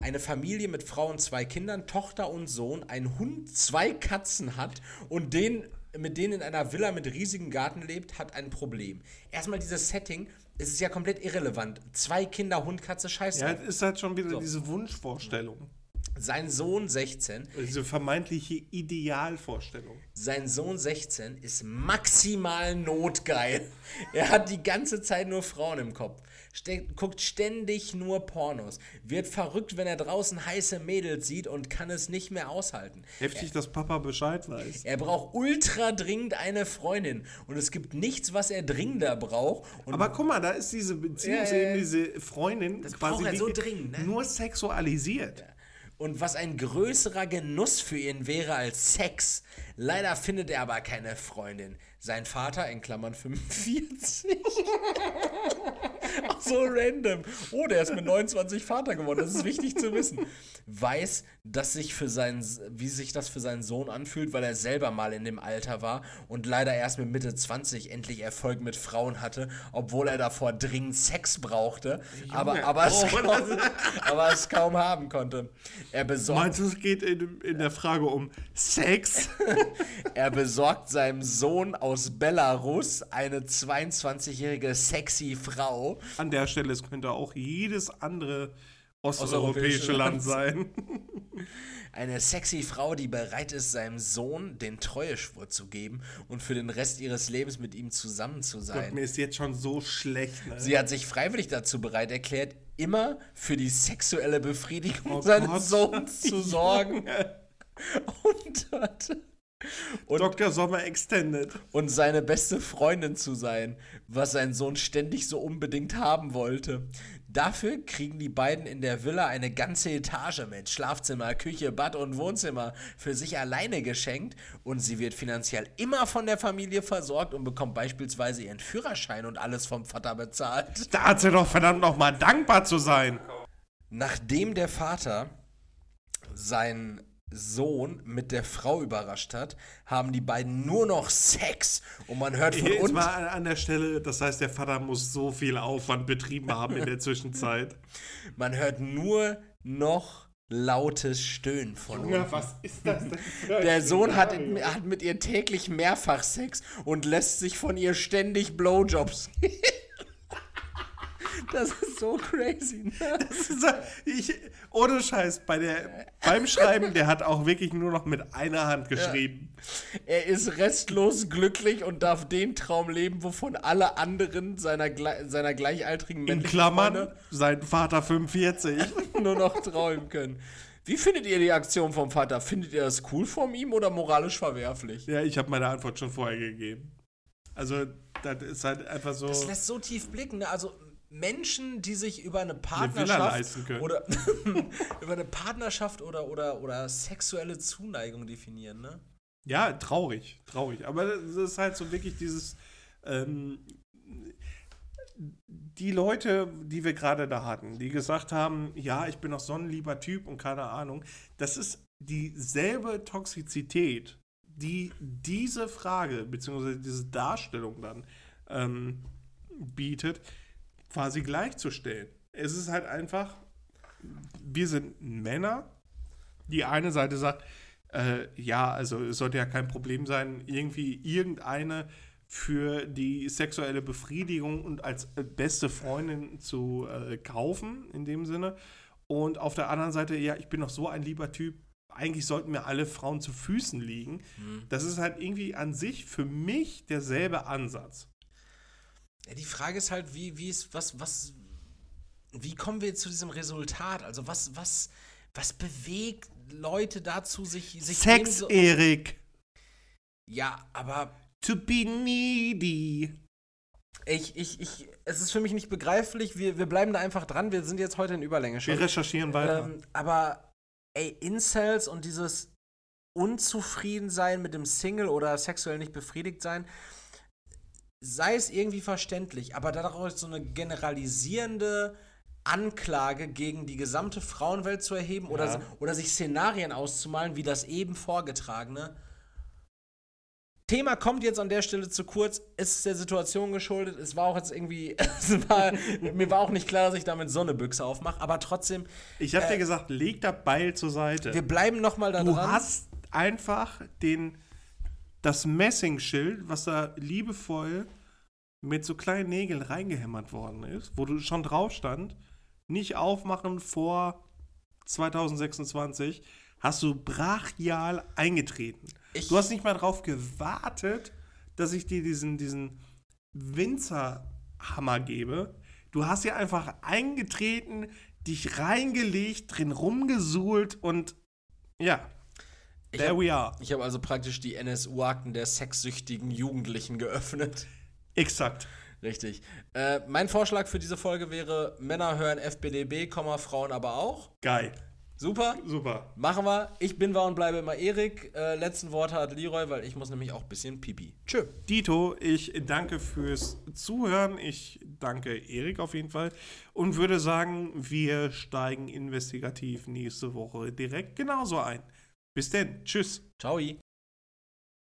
Eine Familie mit Frau und zwei Kindern, Tochter und Sohn, ein Hund, zwei Katzen hat und den, mit denen in einer Villa mit riesigem Garten lebt, hat ein Problem. Erstmal dieses Setting, es ist ja komplett irrelevant. Zwei Kinder, Hund, Katze, Scheiße. Ja, es ist halt schon wieder So. diese Wunschvorstellung. Sein Sohn 16 Diese vermeintliche Idealvorstellung. Sein Sohn 16 ist maximal notgeil. Er hat die ganze Zeit nur Frauen im Kopf. Ste guckt ständig nur Pornos. Wird verrückt, wenn er draußen heiße Mädels sieht und kann es nicht mehr aushalten. Heftig, dass Papa Bescheid weiß. Er braucht ultra dringend eine Freundin. Und es gibt nichts, was er dringender braucht. Und Aber guck mal, da ist diese Beziehungsebene, Ja, ja, ja. diese Freundin Das quasi braucht er so dringend, ne? nur sexualisiert. Und was ein größerer Genuss für ihn wäre als Sex. Leider findet er aber keine Freundin. Sein Vater, in Klammern 45. Ach so random. Oh, der ist mit 29 Vater geworden. Das ist wichtig zu wissen. Weiß, dass sich für seinen, wie sich das für seinen Sohn anfühlt, weil er selber mal in dem Alter war und leider erst mit Mitte 20 endlich Erfolg mit Frauen hatte, obwohl er davor dringend Sex brauchte, aber, aber, es oh, kaum, aber es kaum haben konnte. Er besorgt Meinst du, es geht in, in der Frage um Sex? Er besorgt seinem Sohn aus Belarus eine 22-jährige sexy Frau. An der Stelle, es könnte auch jedes andere Osteuropäische Land sein. Eine sexy Frau, die bereit ist, seinem Sohn den Treueschwur zu geben und für den Rest ihres Lebens mit ihm zusammen zu Gott, sein. mir ist jetzt schon so schlecht. Ne? Sie hat sich freiwillig dazu bereit erklärt, immer für die sexuelle Befriedigung Oh seines Gott. Sohns zu sorgen. Und, und, Dr. Sommer Extended. und seine beste Freundin zu sein, was sein Sohn ständig so unbedingt haben wollte. Dafür kriegen die beiden in der Villa eine ganze Etage mit Schlafzimmer, Küche, Bad und Wohnzimmer für sich alleine geschenkt und sie wird finanziell immer von der Familie versorgt und bekommt beispielsweise ihren Führerschein und alles vom Vater bezahlt. Da hat sie doch verdammt nochmal dankbar zu sein. Nachdem der Vater seinen Sohn mit der Frau überrascht hat, haben die beiden nur noch Sex und man hört von Jetzt unten. mal an- an der Stelle, das heißt, der Vater muss so viel Aufwand betrieben haben in der Zwischenzeit. Man hört nur noch lautes Stöhnen von unten. was ist das denn? Der Sohn hat, hat mit ihr täglich mehrfach Sex und lässt sich von ihr ständig Blowjobs. Das ist so crazy. Ne? Ich, ohne Scheiß, bei der, beim Schreiben, der hat auch wirklich nur noch mit einer Hand geschrieben. Er ist restlos glücklich und darf den Traum leben, wovon alle anderen seiner, seiner gleichaltrigen In männlichen Klammern, Freunde sein Vater 45. nur noch träumen können. Wie findet ihr die Aktion vom Vater? Findet ihr das cool von ihm oder moralisch verwerflich? Ja, ich habe meine Antwort schon vorher gegeben. Also, das ist halt einfach so. Das lässt so tief blicken. Ne? Also Menschen, die sich über eine Partnerschaft können. oder über eine Partnerschaft oder, oder, oder sexuelle Zuneigung definieren, ne? Ja, traurig, traurig. Aber das ist halt so wirklich dieses. Ähm, die Leute, die wir gerade da hatten, die gesagt haben, ja, ich bin doch so ein lieber Typ und keine Ahnung, das ist dieselbe Toxizität, die diese Frage beziehungsweise diese Darstellung dann ähm, bietet, quasi gleichzustellen. Es ist halt einfach, wir sind Männer. Die eine Seite sagt, äh, ja, also es sollte ja kein Problem sein, irgendwie irgendeine für die sexuelle Befriedigung und als beste Freundin zu äh, kaufen, in dem Sinne. Und auf der anderen Seite, ja, ich bin doch so ein lieber Typ. Eigentlich sollten mir alle Frauen zu Füßen liegen. Das ist halt irgendwie an sich für mich derselbe Ansatz. Ja, die Frage ist halt, wie, wie ist, was, was, wie kommen wir zu diesem Resultat? Also was, was, was bewegt Leute dazu, sich, sich Sex, so, Erik. Ja, aber To be needy. ich, ich, ich, es ist für mich nicht begreiflich. Wir, wir bleiben da einfach dran. Wir sind jetzt heute in Überlänge schon. Wir recherchieren weiter. Ähm, aber, ey, Incels und dieses Unzufriedensein mit dem Single oder sexuell nicht befriedigt sein, sei es irgendwie verständlich, aber daraus so eine generalisierende Anklage gegen die gesamte Frauenwelt zu erheben oder, Ja. oder sich Szenarien auszumalen, wie das eben vorgetragene. Thema kommt jetzt an der Stelle zu kurz, ist der Situation geschuldet. Es war auch jetzt irgendwie, war, mir war auch nicht klar, dass ich damit so eine Büchse aufmache, aber trotzdem, Ich habe äh, dir gesagt, leg das Beil zur Seite. wir bleiben noch mal da du dran. hast einfach den, das Messingschild, was da liebevoll mit so kleinen Nägeln reingehämmert worden ist, wo du schon drauf stand, nicht aufmachen vor 2026, hast du brachial eingetreten. Ich- du hast nicht mal drauf gewartet, dass ich dir diesen, diesen Winzerhammer gebe. Du hast ja einfach eingetreten, dich reingelegt, drin rumgesuhlt und ja, Ich there hab- we are. Ich habe also praktisch die NSU-Akten der sexsüchtigen Jugendlichen geöffnet. Exakt. Richtig. Äh, mein Vorschlag für diese Folge wäre: Männer hören FBDB, Komma, Frauen aber auch. Geil. Super. Super. Machen wir. Ich bin war und bleibe immer Erik. Äh, letzten Worte hat Leroy, weil ich muss nämlich auch ein bisschen pipi. Tschö. Dito, ich danke fürs Zuhören. Ich danke Erik auf jeden Fall und würde sagen, wir steigen investigativ nächste Woche direkt genauso ein. Bis denn. Tschüss. Ciao.